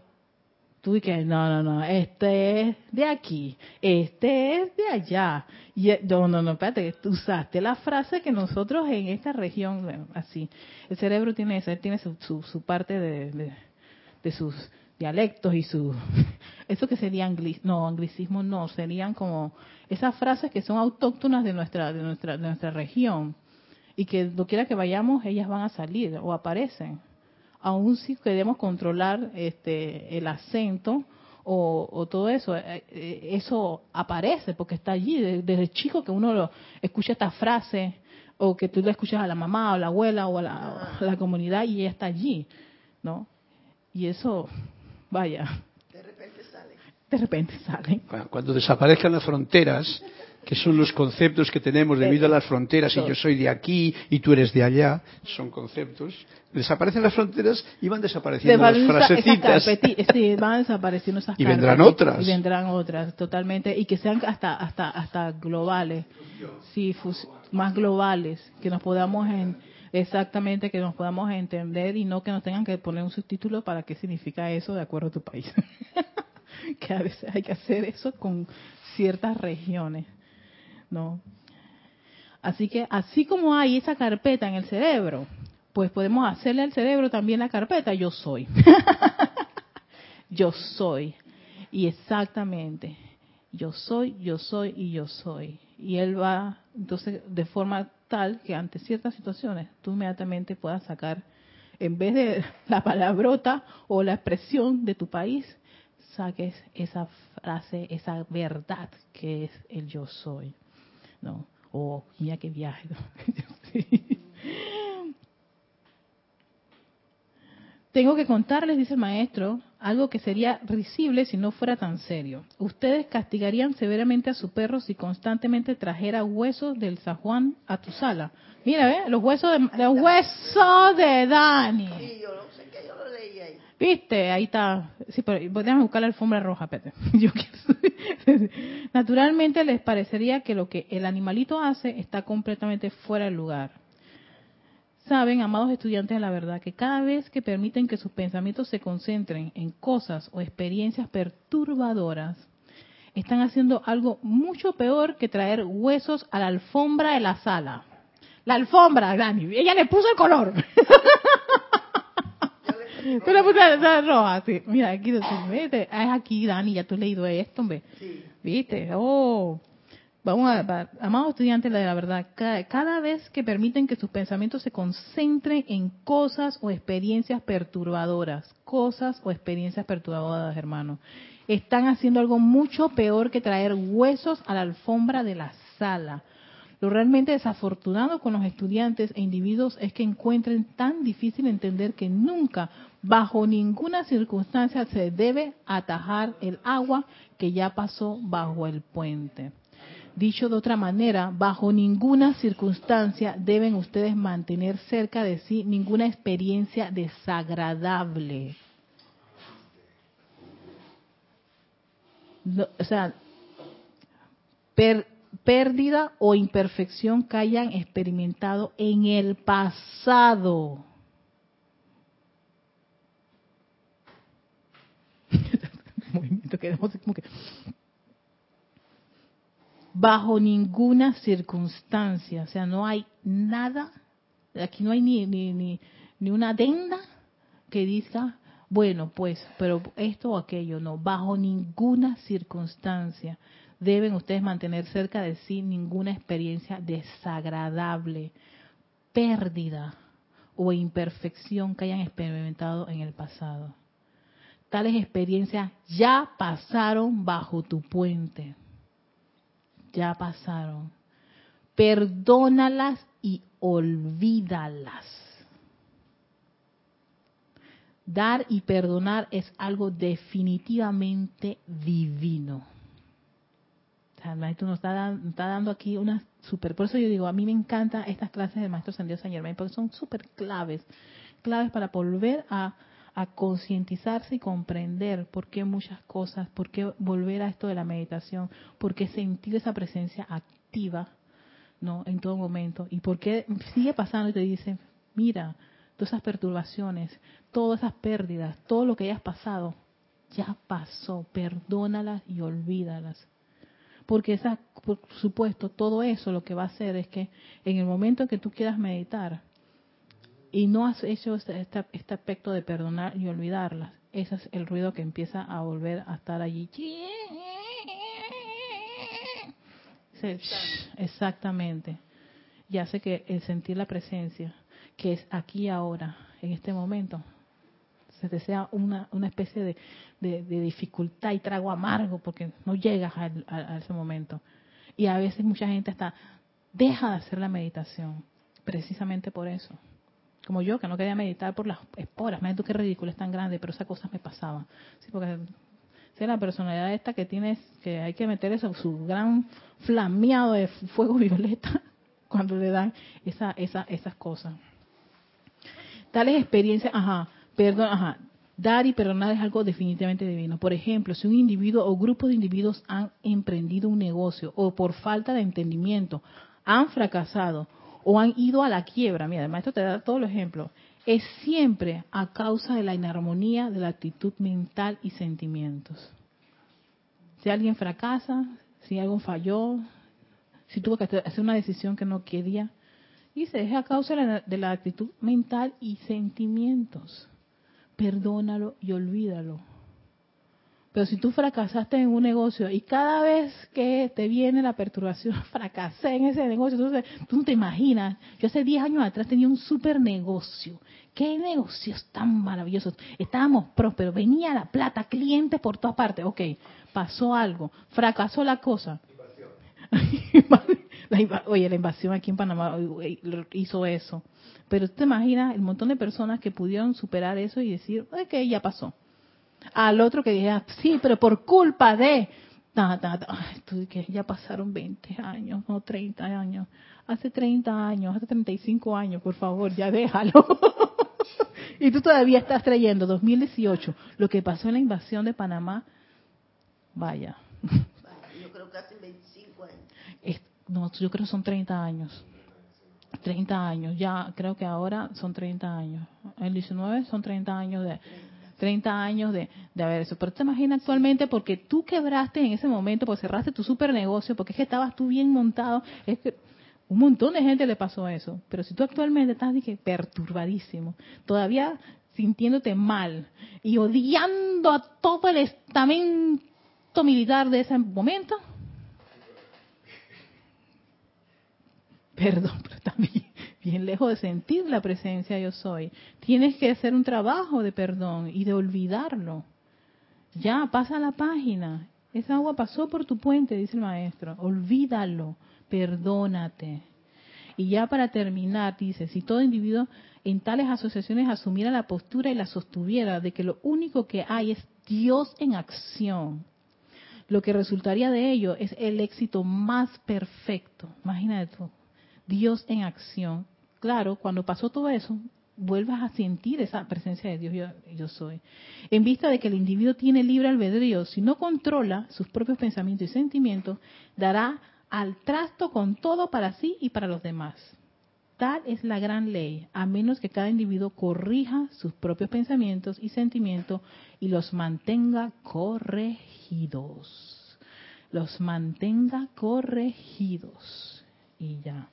tú y que no, no, no, este es de aquí, este es de allá. Y eh, no, no, no, espérate, tú usaste la frase que nosotros en esta región, así, el cerebro tiene, tiene su, su, su parte de, de, de sus dialectos y su [LAUGHS] eso que sería anglis, no anglicismo no serían como esas frases que son autóctonas de nuestra de nuestra de nuestra región. Y que lo quiera que vayamos ellas van a salir o aparecen. Aún si queremos controlar este el acento o, todo eso eh, eh, eso aparece porque está allí. Desde, chico que uno lo, escucha esta frase o que tú le escuchas a la mamá o a la abuela o a la, a la comunidad y ella está allí no y eso Vaya. De repente sale. de repente salen. Cuando desaparezcan las fronteras, que son los conceptos que tenemos debido a las fronteras, y yo soy de aquí y tú eres de allá, son conceptos. Desaparecen las fronteras y van desapareciendo las frasecitas. [LAUGHS] Sí, van desapareciendo esas Y vendrán otras. Y vendrán otras, totalmente. Y que sean hasta hasta hasta globales. Sí, más globales. Que nos podamos en, exactamente, que nos podamos entender y no que nos tengan que poner un subtítulo para qué significa eso de acuerdo a tu país. [LAUGHS] que a veces hay que hacer eso con ciertas regiones. ¿no? Así que así como hay esa carpeta en el cerebro, pues podemos hacerle al cerebro también la carpeta yo soy. [LAUGHS] yo soy. Y exactamente, yo soy, yo soy y yo soy. Y él va, entonces, de forma tal que ante ciertas situaciones tú inmediatamente puedas sacar, en vez de [LAUGHS] la palabrota o la expresión de tu país, saques esa frase, esa verdad que es el yo soy. ¿no? O mira qué viaje. [LAUGHS] Tengo que contarles, dice el maestro, algo que sería risible si no fuera tan serio. Ustedes castigarían severamente a su perro si constantemente trajera huesos del San Juan a tu sala. Mira, ¿ve? Los huesos de, los huesos de Dani. Sí, yo lo sé que yo lo leí ahí. ¿Viste? Ahí está. Sí, pero buscar la alfombra roja, Pete. [LAUGHS] Naturalmente les parecería que lo que el animalito hace está completamente fuera del lugar. Saben, amados estudiantes de la verdad, que cada vez que permiten que sus pensamientos se concentren en cosas o experiencias perturbadoras, están haciendo algo mucho peor que traer huesos a la alfombra de la sala. La alfombra, Dani. Ella le puso el color. [LAUGHS] Tú le pusiste la roja, sí. Mira, aquí. Es aquí, Dani, ya tú has leído esto, hombre. Sí. ¿Viste? Oh. Vamos a, amados estudiantes la verdad, cada, cada, vez que permiten que sus pensamientos se concentren en cosas o experiencias perturbadoras, cosas o experiencias perturbadoras, hermano, están haciendo algo mucho peor que traer huesos a la alfombra de la sala. Lo realmente desafortunado con los estudiantes e individuos es que encuentren tan difícil entender que nunca, bajo ninguna circunstancia, se debe atajar el agua que ya pasó bajo el puente. Dicho de otra manera, bajo ninguna circunstancia deben ustedes mantener cerca de sí ninguna experiencia desagradable. o sea, pérdida o imperfección que hayan experimentado en el pasado. [LAUGHS] bajo ninguna circunstancia, o sea, no hay nada, aquí no hay ni, ni, ni, ni una adenda que diga, bueno, pues, pero esto o aquello, no, bajo ninguna circunstancia deben ustedes mantener cerca de sí ninguna experiencia desagradable, pérdida o imperfección que hayan experimentado en el pasado. Tales experiencias ya pasaron bajo tu puente. Ya pasaron. Perdónalas y olvídalas. Dar y perdonar es algo definitivamente divino el maestro nos está, dando aquí una super. Por eso yo digo, a mí me encantan estas clases del maestro San Dios San porque son súper claves. Claves para volver a, a concientizarse y comprender por qué muchas cosas, por qué volver a esto de la meditación, por qué sentir esa presencia activa no en todo momento y por qué sigue pasando y te dice, mira, todas esas perturbaciones, todas esas pérdidas, todo lo que hayas pasado, ya pasó, perdónalas y olvídalas porque esa, por supuesto, todo eso lo que va a hacer es que en el momento en que tú quieras meditar y no has hecho este, este, este, aspecto de perdonar y olvidarlas, ese es el ruido que empieza a volver a estar allí. Exactamente. Y hace que el sentir la presencia, que es aquí ahora, en este momento, se te sea una, una especie de, de, dificultad y trago amargo porque no llegas a, ese momento. Y a veces mucha gente hasta deja de hacer la meditación, precisamente por eso. Como yo, que no quería meditar por las esporas. Mira tú qué ridículo, es tan grande, pero esas cosas me pasaban. Sí, porque es la personalidad esta que tienes, que hay que meter eso, su gran flameado de fuego [LAUGHS] violeta cuando le dan esa, esa, esas cosas. Tales experiencias, ajá, perdón, ajá, dar y perdonar es algo definitivamente divino. Por ejemplo, si un individuo o grupo de individuos han emprendido un negocio o por falta de entendimiento han fracasado o han ido a la quiebra, mira, el maestro te da todos los ejemplos, es siempre a causa de la inarmonía de la actitud mental y sentimientos. Si alguien fracasa, si algo falló, si tuvo que hacer una decisión que no quería, dice, es a causa de la, de la actitud mental y sentimientos. Perdónalo y olvídalo. Pero si tú fracasaste en un negocio y cada vez que te viene la perturbación, [LAUGHS] fracasé en ese negocio, entonces tú no te imaginas, yo hace 10 años atrás tenía un super negocio. ¿Qué negocios tan maravillosos? Estábamos prósperos, venía la plata, clientes por todas partes. Ok, pasó algo, fracasó la cosa. [LAUGHS] oye, la invasión aquí en Panamá hizo eso. Pero tú te imaginas el montón de personas que pudieron superar eso y decir, ok, ya pasó al otro que dijera, sí, pero por culpa de... que ya pasaron 20 años, no 30 años. Hace 30 años, hace 35 años, por favor, ya déjalo. [LAUGHS] y tú todavía estás trayendo 2018, lo que pasó en la invasión de Panamá. Vaya. Yo creo que hace 25 años. no, yo creo que son 30 años. 30 años, ya creo que ahora son 30 años. El 19 son 30 años de, 30 años de, de haber eso. Pero te imaginas actualmente porque tú quebraste en ese momento, porque cerraste tu super negocio, porque es que estabas tú bien montado. Es que un montón de gente le pasó eso. Pero si tú actualmente estás dije, perturbadísimo, todavía sintiéndote mal y odiando a todo el estamento militar de ese momento, perdón, pero también bien lejos de sentir la presencia yo soy. Tienes que hacer un trabajo de perdón y de olvidarlo. Ya, pasa la página. Esa agua pasó por tu puente, dice el maestro. Olvídalo, perdónate. Y ya para terminar, dice, si todo individuo en tales asociaciones asumiera la postura y la sostuviera de que lo único que hay es Dios en acción, lo que resultaría de ello es el éxito más perfecto. Imagínate tú, Dios en acción. Claro, cuando pasó todo eso, vuelvas a sentir esa presencia de Dios yo, soy. En vista de que el individuo tiene libre albedrío, si no controla sus propios pensamientos y sentimientos, dará al trasto con todo para sí y para los demás. Tal es la gran ley, a menos que cada individuo corrija sus propios pensamientos y sentimientos y los mantenga corregidos. Los mantenga corregidos. Y ya.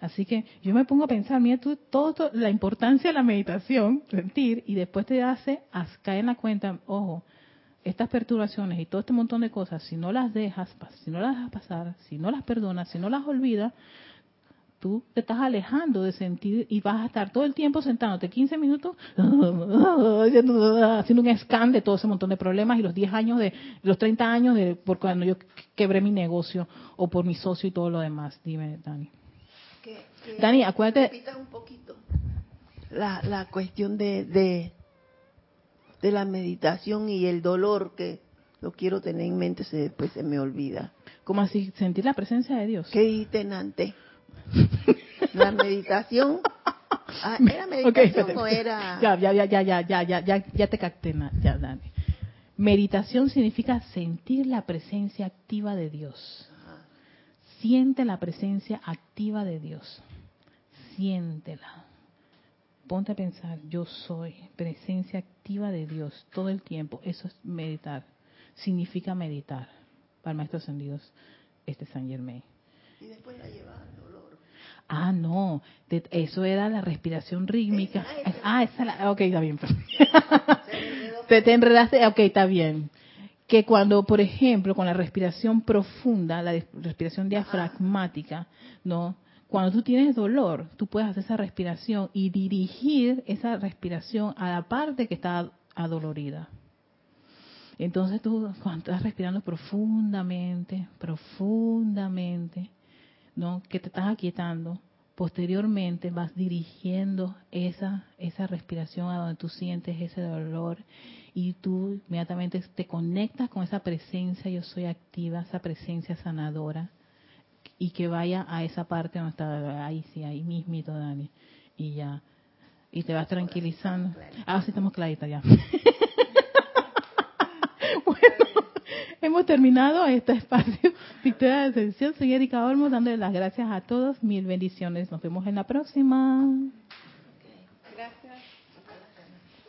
Así que yo me pongo a pensar, mira tú, todo, la importancia de la meditación, sentir, y después te hace caer en la cuenta, ojo, estas perturbaciones y todo este montón de cosas, si no las dejas, si no las dejas pasar, si no las perdonas, si no las olvidas, tú te estás alejando de sentir y vas a estar todo el tiempo sentándote 15 minutos [LAUGHS] haciendo un scan de todo ese montón de problemas y los 10 años de los 30 años de por cuando yo quebré mi negocio o por mi socio y todo lo demás. Dime, Dani. Dani, acuérdate. un poquito la, la cuestión de, de, de, la meditación y el dolor que lo quiero tener en mente, se, después se me olvida. ¿Cómo así? ¿Sentir la presencia de Dios? ¿Qué dijiste antes? La meditación. [LAUGHS] Ah, ¿Era meditación o era.? Ya, ya, ya, ya, ya, ya, ya, ya te capté, ya, Dani. Meditación significa sentir la presencia activa de Dios. Siente la presencia activa de Dios. Siéntela. Ponte a pensar, yo soy presencia activa de Dios todo el tiempo. Eso es meditar. Significa meditar. Para maestros ascendidos, este San Germain. Y después la lleva al dolor. Ah, no. eso era la respiración rítmica. Ah, esa la. Ok, está bien. te, te enredaste. Ok, está bien que cuando, por ejemplo, con la respiración profunda, la respiración diafragmática, ¿no? Cuando tú tienes dolor, tú puedes hacer esa respiración y dirigir esa respiración a la parte que está adolorida. Entonces tú, cuando estás respirando profundamente, profundamente, ¿no? Que te estás aquietando, posteriormente vas dirigiendo esa, esa respiración a donde tú sientes ese dolor y tú inmediatamente te conectas con esa presencia, yo soy activa, esa presencia sanadora y que vaya a esa parte donde está, ahí sí, ahí mismito, Dani, y ya, y te vas tranquilizando. Ah, sí, estamos claritas ya. [LAUGHS] bueno, hemos terminado este espacio Victoria de Ascensión. Soy Erika Olmos, dándole las gracias a todos. Mil bendiciones. Nos vemos en la próxima.